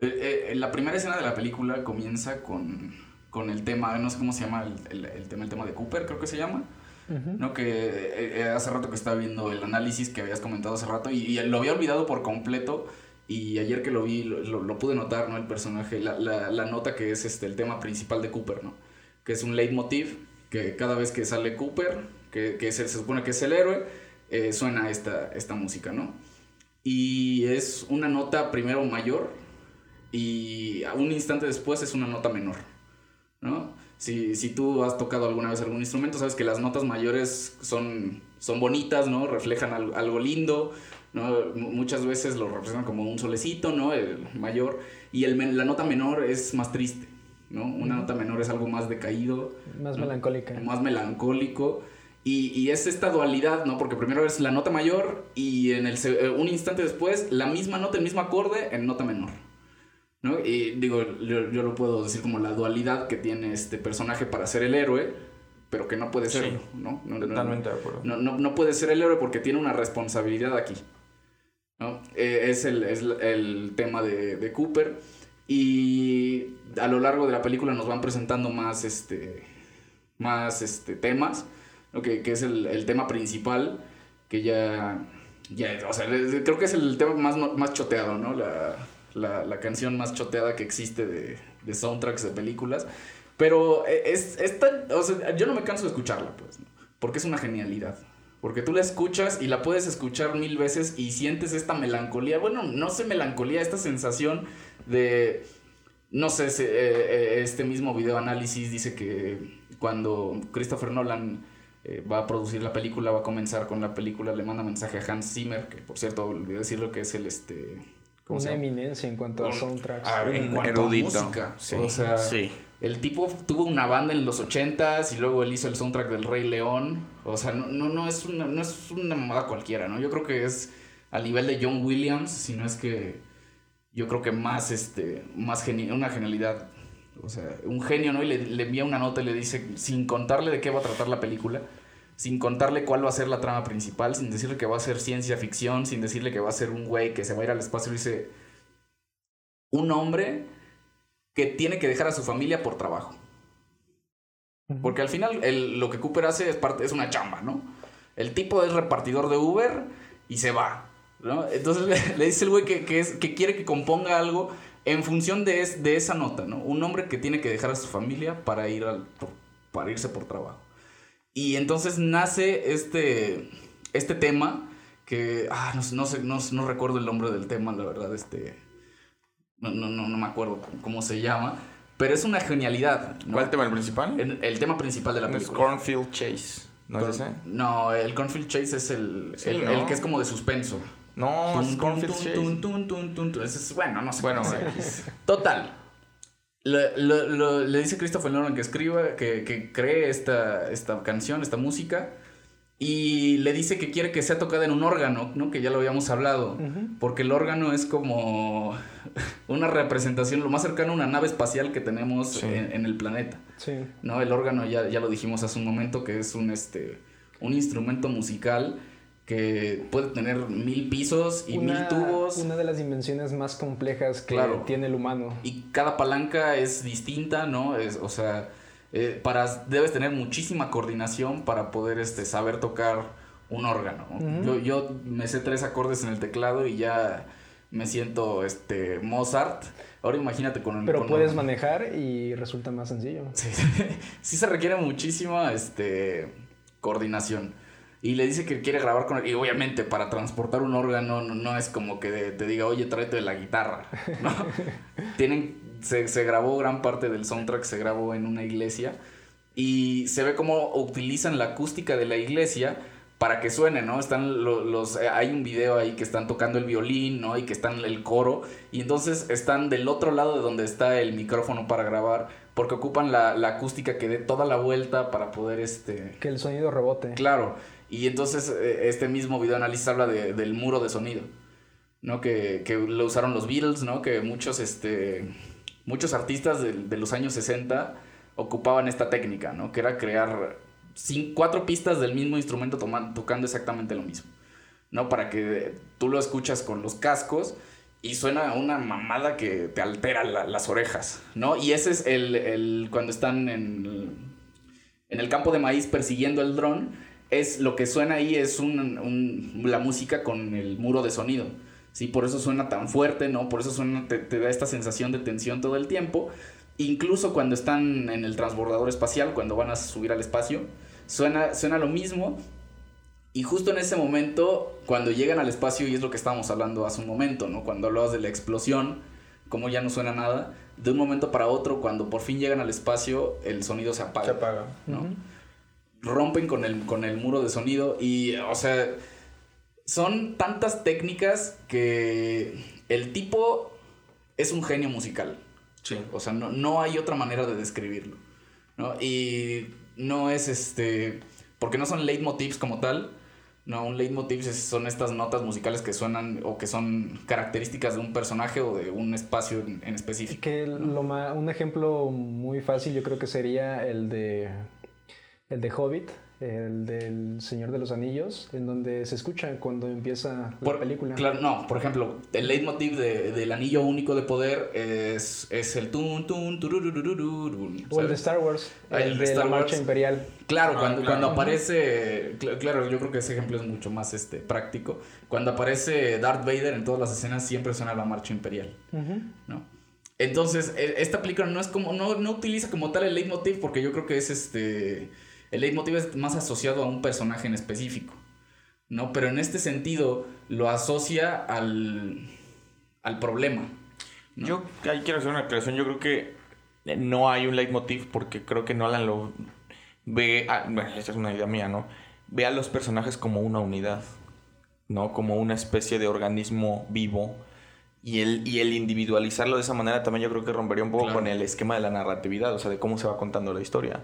Eh, eh, la primera escena de la película comienza con, con el tema, no sé cómo se llama el, el, tema, el tema de Cooper, creo que se llama. ¿no? Que hace rato que estaba viendo el análisis que habías comentado hace rato y, lo había olvidado por completo y ayer que lo vi lo, lo, pude notar, ¿no? El personaje, la, la, la, nota que es este, el tema principal de Cooper, ¿no? Que es un leitmotiv, que cada vez que sale Cooper, que, que se, supone que es el héroe, eh, suena esta, esta música, ¿no? Y es una nota primero mayor y un instante después es una nota menor, ¿no? Si, si tú has tocado alguna vez algún instrumento, sabes que las notas mayores son, son bonitas, ¿no? Reflejan algo, algo lindo, ¿no? muchas veces lo representan como un solecito, ¿no? El mayor. Y el, la nota menor es más triste, ¿no? Una nota menor es algo más decaído. Más melancólica. Más melancólico. Y, y, es esta dualidad, ¿no? Porque primero es la nota mayor y en el, eh, un instante después la misma nota, el mismo acorde en nota menor. ¿no? Y digo, yo, lo puedo decir como la dualidad que tiene este personaje para ser el héroe, pero que no puede serlo, ¿no? Totalmente de acuerdo. No, no, no, puede ser el héroe porque tiene una responsabilidad aquí. ¿no? Eh, es, el, es el tema de, de Cooper. Y a lo largo de la película nos van presentando más, este, más este, temas, que, que, es el, el, tema principal, que ya, ya, o sea, creo que es el tema más, más choteado, ¿no? La, la, canción más choteada que existe de, de, soundtracks de películas. Pero es, es tan, o sea, yo no me canso de escucharla, pues, porque es una genialidad. Porque tú la escuchas y la puedes escuchar mil veces y sientes esta melancolía. Bueno, no sé melancolía, esta sensación de, no sé, eh, eh, este mismo video análisis dice que cuando Christopher Nolan eh, va a producir la película, va a comenzar con la película, le manda mensaje a Hans Zimmer, que por cierto olvidé decir lo que es el este... Una eminencia en cuanto a soundtracks. En cuanto a música. o sea, el tipo tuvo una banda en los ochentas y luego él hizo el soundtrack del Rey León. O sea, no, no, no, es, una, no es una moda cualquiera, ¿no? Yo creo que es al nivel de John Williams, si no es que yo creo que más, este, más una genialidad. O sea, un genio, ¿no? Y le, envía una nota y le dice, sin contarle de qué va a tratar la película, sin contarle cuál va a ser la trama principal, sin decirle que va a ser ciencia ficción, sin decirle que va a ser un güey que se va a ir al espacio, y dice, un hombre que tiene que dejar a su familia por trabajo. Porque al final lo que Cooper hace es, parte, es una chamba, ¿no? El tipo es repartidor de Uber y se va. Entonces le, dice el güey que, que, que quiere que componga algo en función de, de esa nota, ¿no? Un hombre que tiene que dejar a su familia para, ir al, para irse por trabajo. Y entonces nace este, este tema que, ah, no, sé, no, recuerdo el nombre del tema, la verdad, este, no, no, no, me acuerdo cómo se llama, pero es una genialidad. ¿Cuál tema, el principal? El, tema principal de la película. Cornfield Chase. ¿No es ese? No, el Cornfield Chase es el, el, que es como de suspenso. No, es Cornfield Chase. bueno, no sé. Bueno, Total. Le, dice Christopher Nolan que escriba, que, que cree esta, esta canción, esta música. Y le dice que quiere que sea tocada en un órgano, ¿no? Que ya lo habíamos hablado. Porque el órgano es como una representación, lo más cercano a una nave espacial que tenemos en, el planeta. Sí. ¿No? El órgano, ya, ya lo dijimos hace un momento, que es un, este, un instrumento musical que puede tener mil pisos y mil tubos. Una de las dimensiones más complejas que tiene el humano. Y cada palanca es distinta, ¿no? Es, o sea, eh, para, debes tener muchísima coordinación para poder este, saber tocar un órgano. yo, yo me sé tres acordes en el teclado y ya me siento este Mozart. Ahora imagínate con Pero puedes manejar y resulta más sencillo. Sí, sí se requiere muchísima este, coordinación. Y le dice que quiere grabar con él. Y obviamente para transportar un órgano no, es como que te diga, oye, tráete la guitarra. Tienen, se, se grabó gran parte del soundtrack, se grabó en una iglesia. Y se ve cómo utilizan la acústica de la iglesia para que suene, ¿no? Están los, eh, hay un video ahí que están tocando el violín, ¿no? Y que están el coro y entonces están del otro lado de donde está el micrófono para grabar porque ocupan la, acústica que dé toda la vuelta para poder este que el sonido rebote. Claro. Y entonces eh, este mismo video análisis habla del muro de sonido, ¿no? Que, que, lo usaron los Beatles, ¿no? Que muchos este muchos artistas de, de los años 60 ocupaban esta técnica, ¿no? Que era crear cuatro pistas del mismo instrumento tocando exactamente lo mismo. ¿No? Para que tú lo escuchas con los cascos y suena una mamada que te altera las orejas, ¿no? Y ese es el, cuando están en, en el campo de maíz persiguiendo el dron, es lo que suena ahí es un, la música con el muro de sonido. ¿sí? Por eso suena tan fuerte, ¿no? Por eso suena, te, te, da esta sensación de tensión todo el tiempo. Incluso cuando están en el transbordador espacial, cuando van a subir al espacio, suena, suena lo mismo. Y justo en ese momento, cuando llegan al espacio, y es lo que estábamos hablando hace un momento, ¿no? Cuando hablabas de la explosión, como ya no suena nada, de un momento para otro, cuando por fin llegan al espacio, el sonido se apaga. Se apaga. ¿no? Rompen con el, con el muro de sonido y, o sea, son tantas técnicas que el tipo es un genio musical. Sí. O sea, no, no hay otra manera de describirlo. ¿no? Y no es este. Porque no son leitmotivs como tal. No, un leitmotiv son estas notas musicales que suenan o que son características de un personaje o de un espacio en, específico. Que lo un ejemplo muy fácil yo creo que sería el de el de Hobbit, el del Señor de los Anillos, en donde se escucha cuando empieza la película. Claro, no, por ejemplo, el leitmotiv de, del Anillo Único de Poder es, es el tun, tun, O el de Star Wars, el, de, la Marcha Imperial. Claro, ah, cuando, cuando aparece, claro, yo creo que ese ejemplo es mucho más este, práctico. Cuando aparece Darth Vader en todas las escenas siempre suena la Marcha Imperial, ¿no? Entonces, e, esta película no es como, no, no utiliza como tal el leitmotiv porque yo creo que es este el leitmotiv es más asociado a un personaje en específico, ¿no? Pero en este sentido lo asocia al, al problema. Yo ahí quiero hacer una aclaración. Yo creo que no hay un leitmotiv porque creo que Nolan lo ve. bueno, esta es una idea mía, ¿no? Ve a los personajes como una unidad, ¿no? Como una especie de organismo vivo y el, y el individualizarlo de esa manera también yo creo que rompería un poco con el esquema de la narratividad, o sea, de cómo se va contando la historia.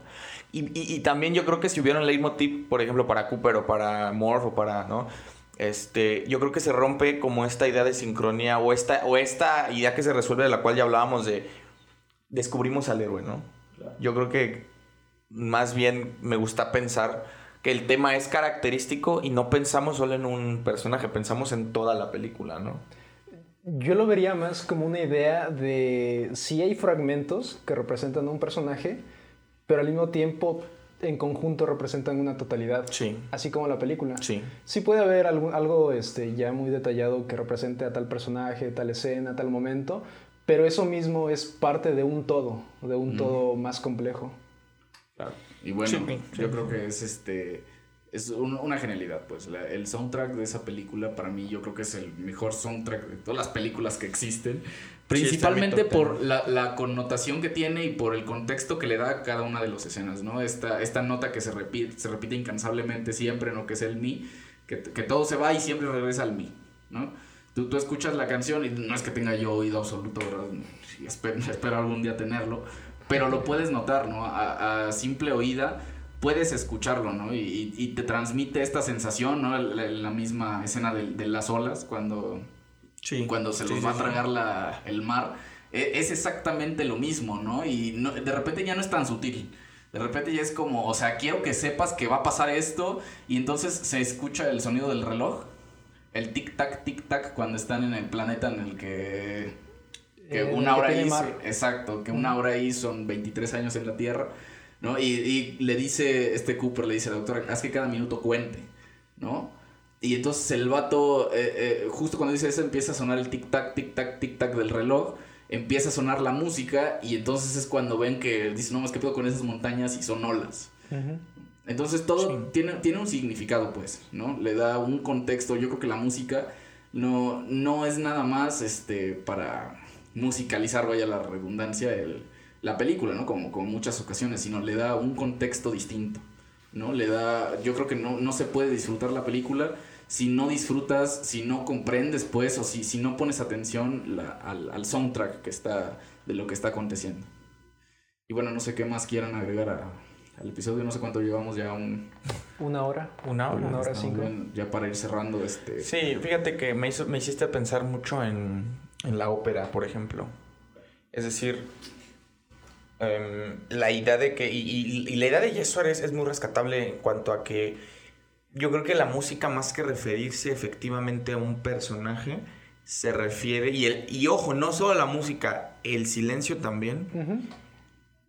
Y, y, también yo creo que si hubiera un leitmotiv, por ejemplo, para Cooper o para Morph o para, ¿no? Este, yo creo que se rompe como esta idea de sincronía o esta, o esta idea que se resuelve de la cual ya hablábamos de descubrimos al héroe, ¿no? Yo creo que más bien me gusta pensar que el tema es característico y no pensamos solo en un personaje, pensamos en toda la película, ¿no? Yo lo vería más como una idea de si hay fragmentos que representan un personaje, pero al mismo tiempo en conjunto representan una totalidad. Sí. Así como la película. Sí. Sí puede haber algo, algo este, ya muy detallado que represente a tal personaje, tal escena, tal momento, pero eso mismo es parte de un todo, de un todo más complejo. Claro. Y bueno, yo creo que es este es una genialidad, pues. el soundtrack de esa película, para mí, yo creo que es el mejor soundtrack de todas las películas que existen. Principalmente por la, connotación que tiene y por el contexto que le da a cada una de las escenas, ¿no? Esta, esta nota que se repite, se repite incansablemente siempre, ¿no? Que es el mi, que, todo se va y siempre regresa al mi, ¿no? Tú, tú escuchas la canción y no es que tenga yo oído absoluto, ¿verdad? Espero, espero algún día tenerlo, pero lo puedes notar, ¿no? A, a simple oída puedes escucharlo, ¿no? Y, y, te transmite esta sensación, ¿no? La, misma escena de, las olas cuando, cuando se los va a tragar la, el mar. E, es exactamente lo mismo, ¿no? Y de repente ya no es tan sutil. De repente ya es como, o sea, quiero que sepas que va a pasar esto y entonces se escucha el sonido del reloj, el tic-tac, tic-tac cuando están en el planeta en el que, que eh, una hora ahí, exacto, que una hora ahí son 23 años en la Tierra ¿no? Y, le dice, este Cooper le dice al doctor, haz que cada minuto cuente, ¿no? Y entonces el vato, eh, eh, justo cuando dice eso, empieza a sonar el tic-tac, tic-tac, tic-tac del reloj, empieza a sonar la música y entonces es cuando ven que dicen, no, más que puedo con esas montañas y son olas. Entonces todo tiene, tiene un significado, pues, ¿no? Le da un contexto. Yo creo que la música no, no es nada más este, para musicalizar, vaya la redundancia, el, la película, ¿no? Como, como muchas ocasiones, sino le da un contexto distinto, ¿no? Le da, yo creo que no, no se puede disfrutar la película si no disfrutas, si no comprendes, pues, o si, si no pones atención al, al soundtrack que está, de lo que está aconteciendo. Y bueno, no sé qué más quieran agregar a, al episodio. No sé cuánto llevamos ya un... Una hora. Una hora. Una hora cinco. Ya para ir cerrando este... Sí, fíjate que me, hizo, me hiciste pensar mucho en, en la ópera, por ejemplo. Es decir, em, la idea de que... Y, y, la idea de Yes es, es muy rescatable en cuanto a que yo creo que la música más que referirse efectivamente a un personaje se refiere y el y ojo no solo la música el silencio también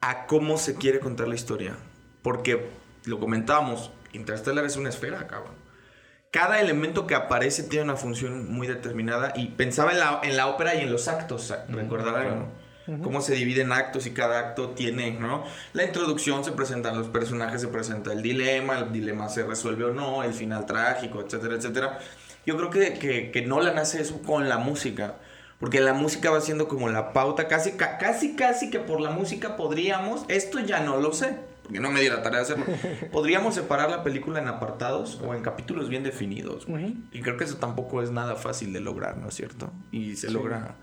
a cómo se quiere contar la historia. Porque lo comentábamos, Interstellar es una esfera, cabrón. Cada elemento que aparece tiene una función muy determinada y pensaba en la, en la ópera y en los actos, Cómo se dividen actos y cada acto tiene, ¿no? La introducción se presentan los personajes, se presenta el dilema, el dilema se resuelve o no, el final trágico, etcétera, etcétera. Yo creo que, que, que Nolan hace eso con la música. Porque la música va siendo como la pauta, casi, casi, casi que por la música podríamos, esto ya no lo sé, porque no me di la tarea de hacerlo. Podríamos separar la película en apartados o en capítulos bien definidos, Y creo que eso tampoco es nada fácil de lograr, ¿no es cierto? Y se logra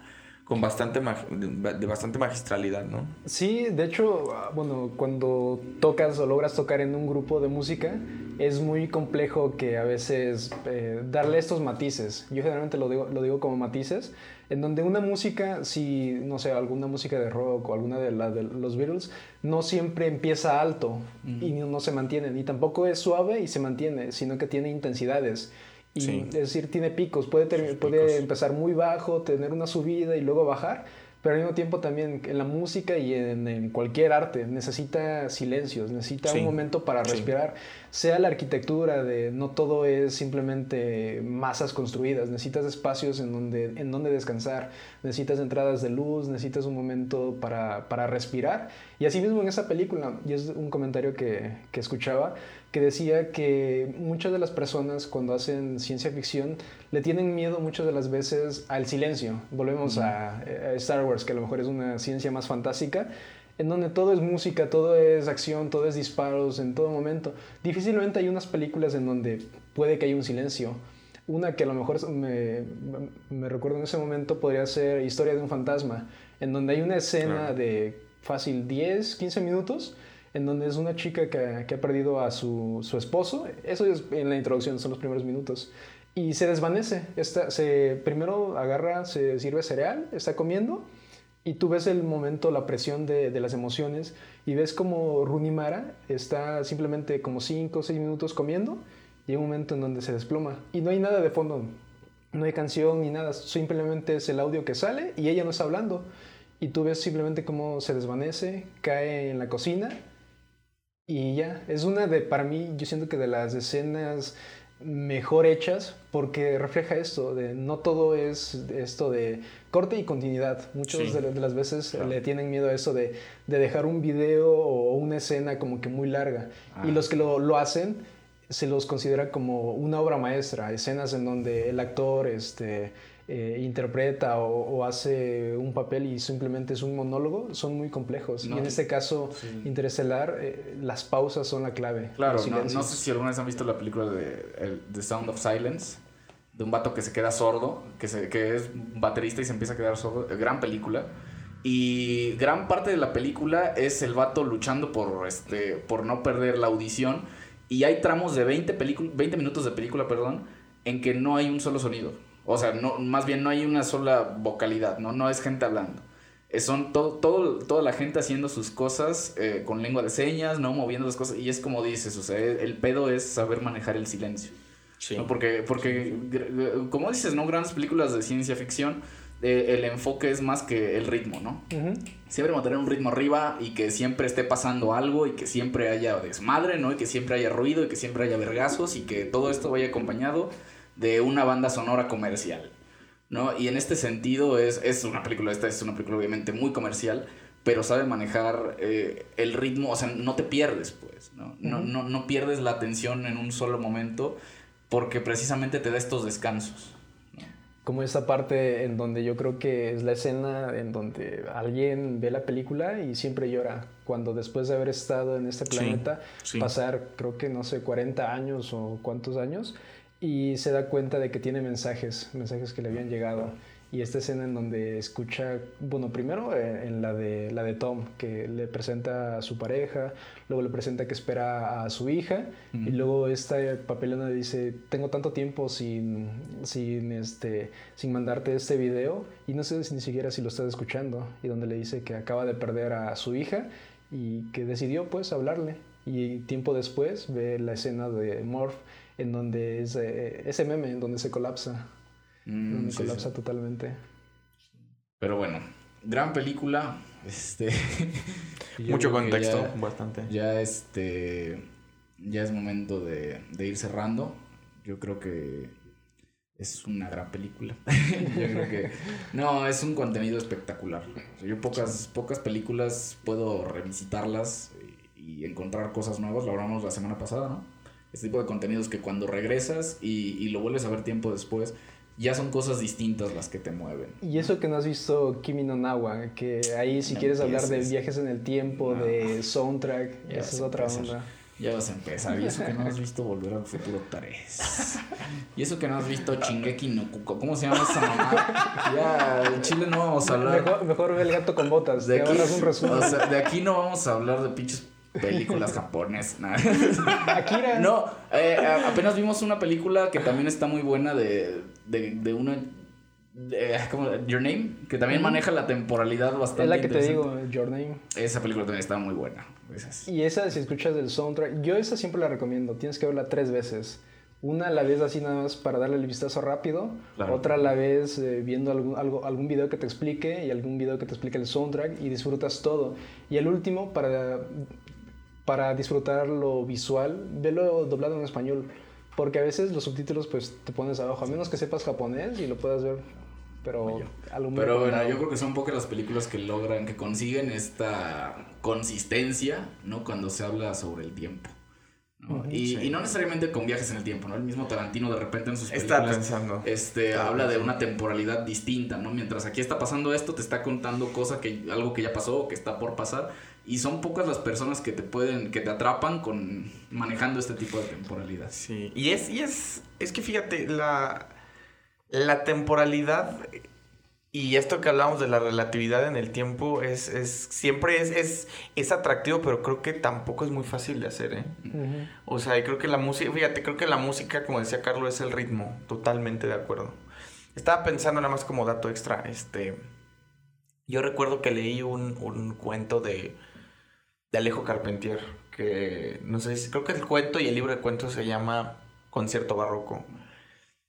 con bastante de bastante magistralidad, ¿no? Sí, de hecho, bueno, cuando tocas o logras tocar en un grupo de música, es muy complejo que a veces eh, darle estos matices. Yo generalmente lo digo, lo digo como matices, en donde una música, si, no sé, alguna música de rock o alguna de, la, de los Beatles, no siempre empieza alto y no se mantiene, ni tampoco es suave y se mantiene, sino que tiene intensidades. Y, Es decir, tiene picos, puede, puede empezar muy bajo, tener una subida y luego bajar, pero al mismo tiempo también en la música y en, cualquier arte necesita silencios, necesita un momento para respirar, sea la arquitectura de no todo es simplemente masas construidas, necesitas espacios en donde, en donde descansar, necesitas entradas de luz, necesitas un momento para, para respirar. Y así mismo en esa película, y es un comentario que, que escuchaba, que decía que muchas de las personas cuando hacen ciencia ficción le tienen miedo muchas de las veces al silencio. Volvemos a, Star Wars, que a lo mejor es una ciencia más fantástica, en donde todo es música, todo es acción, todo es disparos en todo momento. Difícilmente hay unas películas en donde puede que haya un silencio. Una que a lo mejor me, me recuerdo en ese momento podría ser Historia de un fantasma, en donde hay una escena de fácil 10, 15 minutos en donde es una chica que, que ha perdido a su, su, esposo. Eso es en la introducción, son los primeros minutos. Y se desvanece. Está, se, primero agarra, se sirve cereal, está comiendo. Y tú ves el momento, la presión de, de las emociones. Y ves como Runimara está simplemente como 5 o 6 minutos comiendo. Y hay un momento en donde se desploma. Y no hay nada de fondo. No hay canción ni nada. Simplemente es el audio que sale y ella no está hablando. Y tú ves simplemente cómo se desvanece, cae en la cocina y ya, es una de, para mí, yo siento que de las escenas mejor hechas porque refleja esto, de no todo es esto de corte y continuidad. Muchas de, las veces le tienen miedo a eso de, de, dejar un video o una escena como que muy larga. Y ah. los que lo, lo, hacen se los considera como una obra maestra, escenas en donde el actor este, eh, interpreta o, hace un papel y simplemente es un monólogo, son muy complejos. y en este caso, Interestelar, eh, las pausas son la clave. Claro, no, sé si alguna vez han visto la película de The Sound of Silence, de un vato que se queda sordo, que, se, que es baterista y se empieza a quedar sordo. Eh, gran película. Y gran parte de la película es el vato luchando por, este, por no perder la audición. Y hay tramos de 20, 20 minutos de película, perdón, en que no hay un solo sonido. O sea, no, más bien no hay una sola vocalidad, ¿no? No es gente hablando. Eh, son todo, todo, toda la gente haciendo sus cosas eh, con lengua de señas, ¿no? Moviendo las cosas. Y es como dices, o sea, el pedo es saber manejar el silencio. Sí. Porque, porque como dices, ¿no? Grandes películas de ciencia ficción eh, el enfoque es más que el ritmo, ¿no? Siempre mantener un ritmo arriba y que siempre esté pasando algo y que siempre haya desmadre, ¿no? Y que siempre haya ruido y que siempre haya vergazos y que todo esto vaya acompañado de una banda sonora comercial, ¿no? Y en este sentido es, es una película, esta es una película obviamente muy comercial, pero sabe manejar eh, el ritmo, o sea, no te pierdes, pues, ¿no? no, no, no pierdes la atención en un solo momento porque precisamente te da estos descansos como esa parte en donde yo creo que es la escena en donde alguien ve la película y siempre llora, cuando después de haber estado en este planeta, pasar creo que no sé, 40 años o cuántos años, y se da cuenta de que tiene mensajes, mensajes que le habían llegado. Y esta escena en donde escucha, bueno, primero eh, en la de, la de Tom, que le presenta a su pareja, luego le presenta que espera a su hija, y luego esta papelona dice, tengo tanto tiempo sin, sin, este, sin mandarte este video, y no sé ni siquiera si lo estás escuchando, y donde le dice que acaba de perder a su hija, y que decidió pues hablarle, y tiempo después ve la escena de Morph, en donde es eh, ese meme, en donde se colapsa. Mm, colapsa totalmente. Pero bueno, gran película. Este. Mucho contexto, bastante. Ya este. Ya es momento de, ir cerrando. Yo creo que es una gran película. yo creo que. No, es un contenido espectacular. yo pocas, pocas películas puedo revisitarlas y encontrar cosas nuevas. Lo hablamos la semana pasada, ¿no? Este tipo de contenidos que cuando regresas y, y lo vuelves a ver tiempo después ya son cosas distintas las que te mueven. Y eso que no has visto Kimi no Nawa, que ahí si quieres hablar de viajes en el tiempo, de soundtrack, esa es otra onda. Ya vas a empezar. Y eso que no has visto Volver al Futuro 3. Y eso que no has visto Chingeki no Kuko. ¿Cómo se llama esa mamá? Ya, en Chile no vamos a hablar. Mejor, ve el gato con botas. De aquí, un resumen. O sea, de aquí no vamos a hablar de pinches películas japonesas. Akira. No, eh, apenas vimos una película que también está muy buena de, de, de una como Your Name, que también maneja la temporalidad bastante. Es la que te digo, Your Name. Esa película también está muy buena. Y esa, si escuchas el soundtrack, yo esa siempre la recomiendo. Tienes que verla tres veces. Una la ves así nada más para darle el vistazo rápido. Otra la ves eh, viendo algún, algo, algún video que te explique y algún video que te explique el soundtrack y disfrutas todo. Y el último, para para disfrutar lo visual, velo doblado en español. Porque a veces los subtítulos pues te pones abajo, a menos que sepas japonés y lo puedas ver. Pero, pero bueno, yo creo que son pocas las películas que logran, que consiguen esta consistencia, ¿no? Cuando se habla sobre el tiempo. y, no necesariamente con viajes en el tiempo, ¿no? El mismo Tarantino de repente en sus películas está pensando. este habla de una temporalidad distinta, ¿no? Mientras aquí está pasando esto, te está contando cosa que algo que ya pasó o que está por pasar y son pocas las personas que te pueden, que te atrapan con manejando este tipo de temporalidad. Sí, y es, y es, es que fíjate, la, la temporalidad y esto que hablamos de la relatividad en el tiempo es, es siempre es, es, es, atractivo, pero creo que tampoco es muy fácil de hacer, ¿eh? O sea, creo que la música, fíjate, creo que la música, como decía Carlos, es el ritmo, totalmente de acuerdo. Estaba pensando nada más como dato extra, este... Yo recuerdo que leí un, un cuento de, de Alejo Carpentier, que no sé si creo que el cuento y el libro de cuentos se llama Concierto Barroco.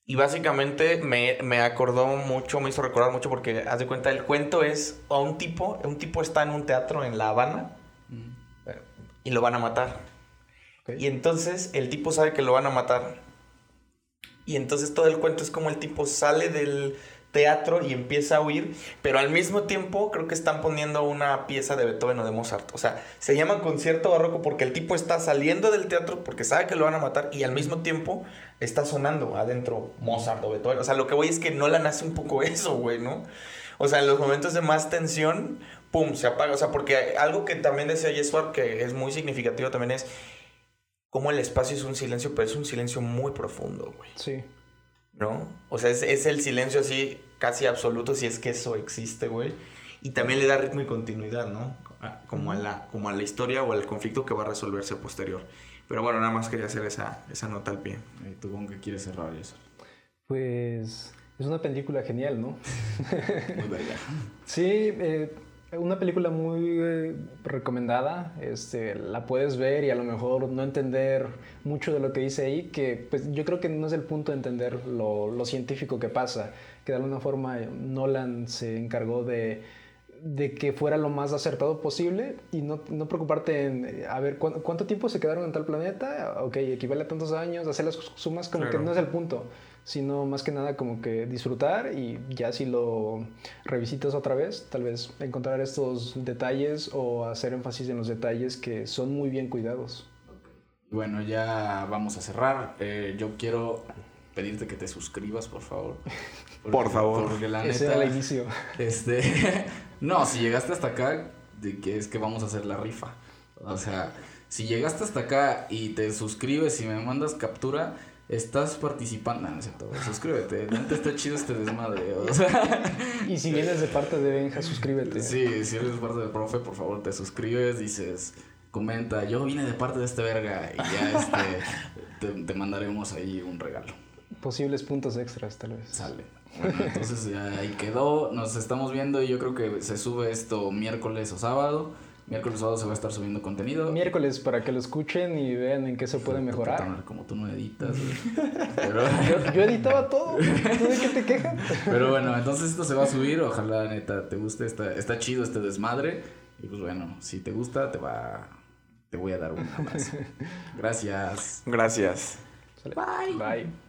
Y básicamente me, me, acordó mucho, me hizo recordar mucho porque, haz de cuenta, el cuento es a un tipo, un tipo está en un teatro en La Habana y lo van a matar. Y entonces el tipo sabe que lo van a matar. Y entonces todo el cuento es como el tipo sale del, teatro y empieza a huir, pero al mismo tiempo creo que están poniendo una pieza de Beethoven o de Mozart. O sea, se llama concierto barroco porque el tipo está saliendo del teatro porque sabe que lo van a matar y al mismo tiempo está sonando adentro Mozart o Beethoven. O sea, lo que voy es que no la nace un poco eso, güey, ¿no? O sea, en los momentos de más tensión, pum, se apaga. O sea, porque algo que también decía Jesús que es muy significativo también es cómo el espacio es un silencio, pero es un silencio muy profundo, güey. Sí. ¿No? O sea, es, es el silencio así casi absoluto, si es que eso existe, güey. Y también le da ritmo y continuidad, ¿no? Como a, la, como a la historia o al conflicto que va a resolverse posterior. Pero bueno, nada más quería hacer esa, esa nota al pie. ¿Tú con qué quieres cerrar eso? Pues es una película genial, ¿no? Muy bella. sí, eh, una película muy eh, recomendada, este, la puedes ver y a lo mejor no entender mucho de lo que dice ahí, que pues yo creo que no es el punto de entender lo, lo científico que pasa, que de alguna forma Nolan se encargó de, de que fuera lo más acertado posible y no, no preocuparte en, a ver, ¿cuánto, tiempo se quedaron en tal planeta? Ok, equivale a tantos años, hacer las sumas como que no es el punto sino más que nada como que disfrutar y ya si lo revisitas otra vez, tal vez encontrar estos detalles o hacer énfasis en los detalles que son muy bien cuidados. Bueno, ya vamos a cerrar. Eh, yo quiero pedirte que te suscribas, por favor. por favor. Porque la Ese era el inicio. Este, no, si llegaste hasta acá, de que es que vamos a hacer la rifa. O sea, si llegaste hasta acá y te suscribes y me mandas captura, estás participando. No, sé todo. Suscríbete. está chido este desmadre. O sea. Y si vienes de parte de Benja, suscríbete. Sí, si eres de parte del profe, por favor, te suscribes, dices, comenta, yo vine de parte de este verga y ya este, te, mandaremos ahí un regalo. Posibles puntos extras, tal vez. Sale. Bueno, entonces ya ahí quedó. Nos estamos viendo y yo creo que se sube esto miércoles o sábado. Miércoles sábado se va a estar subiendo contenido. Miércoles para que lo escuchen y vean en qué se puede mejorar. Como tú no editas. yo, editaba todo. ¿Tú de qué te quejas? Pero bueno, entonces esto se va a subir. Ojalá neta te guste. Está, está chido este desmadre. Y pues bueno, si te gusta, te va. Te voy a dar un abrazo. Gracias. Gracias. Bye. Bye.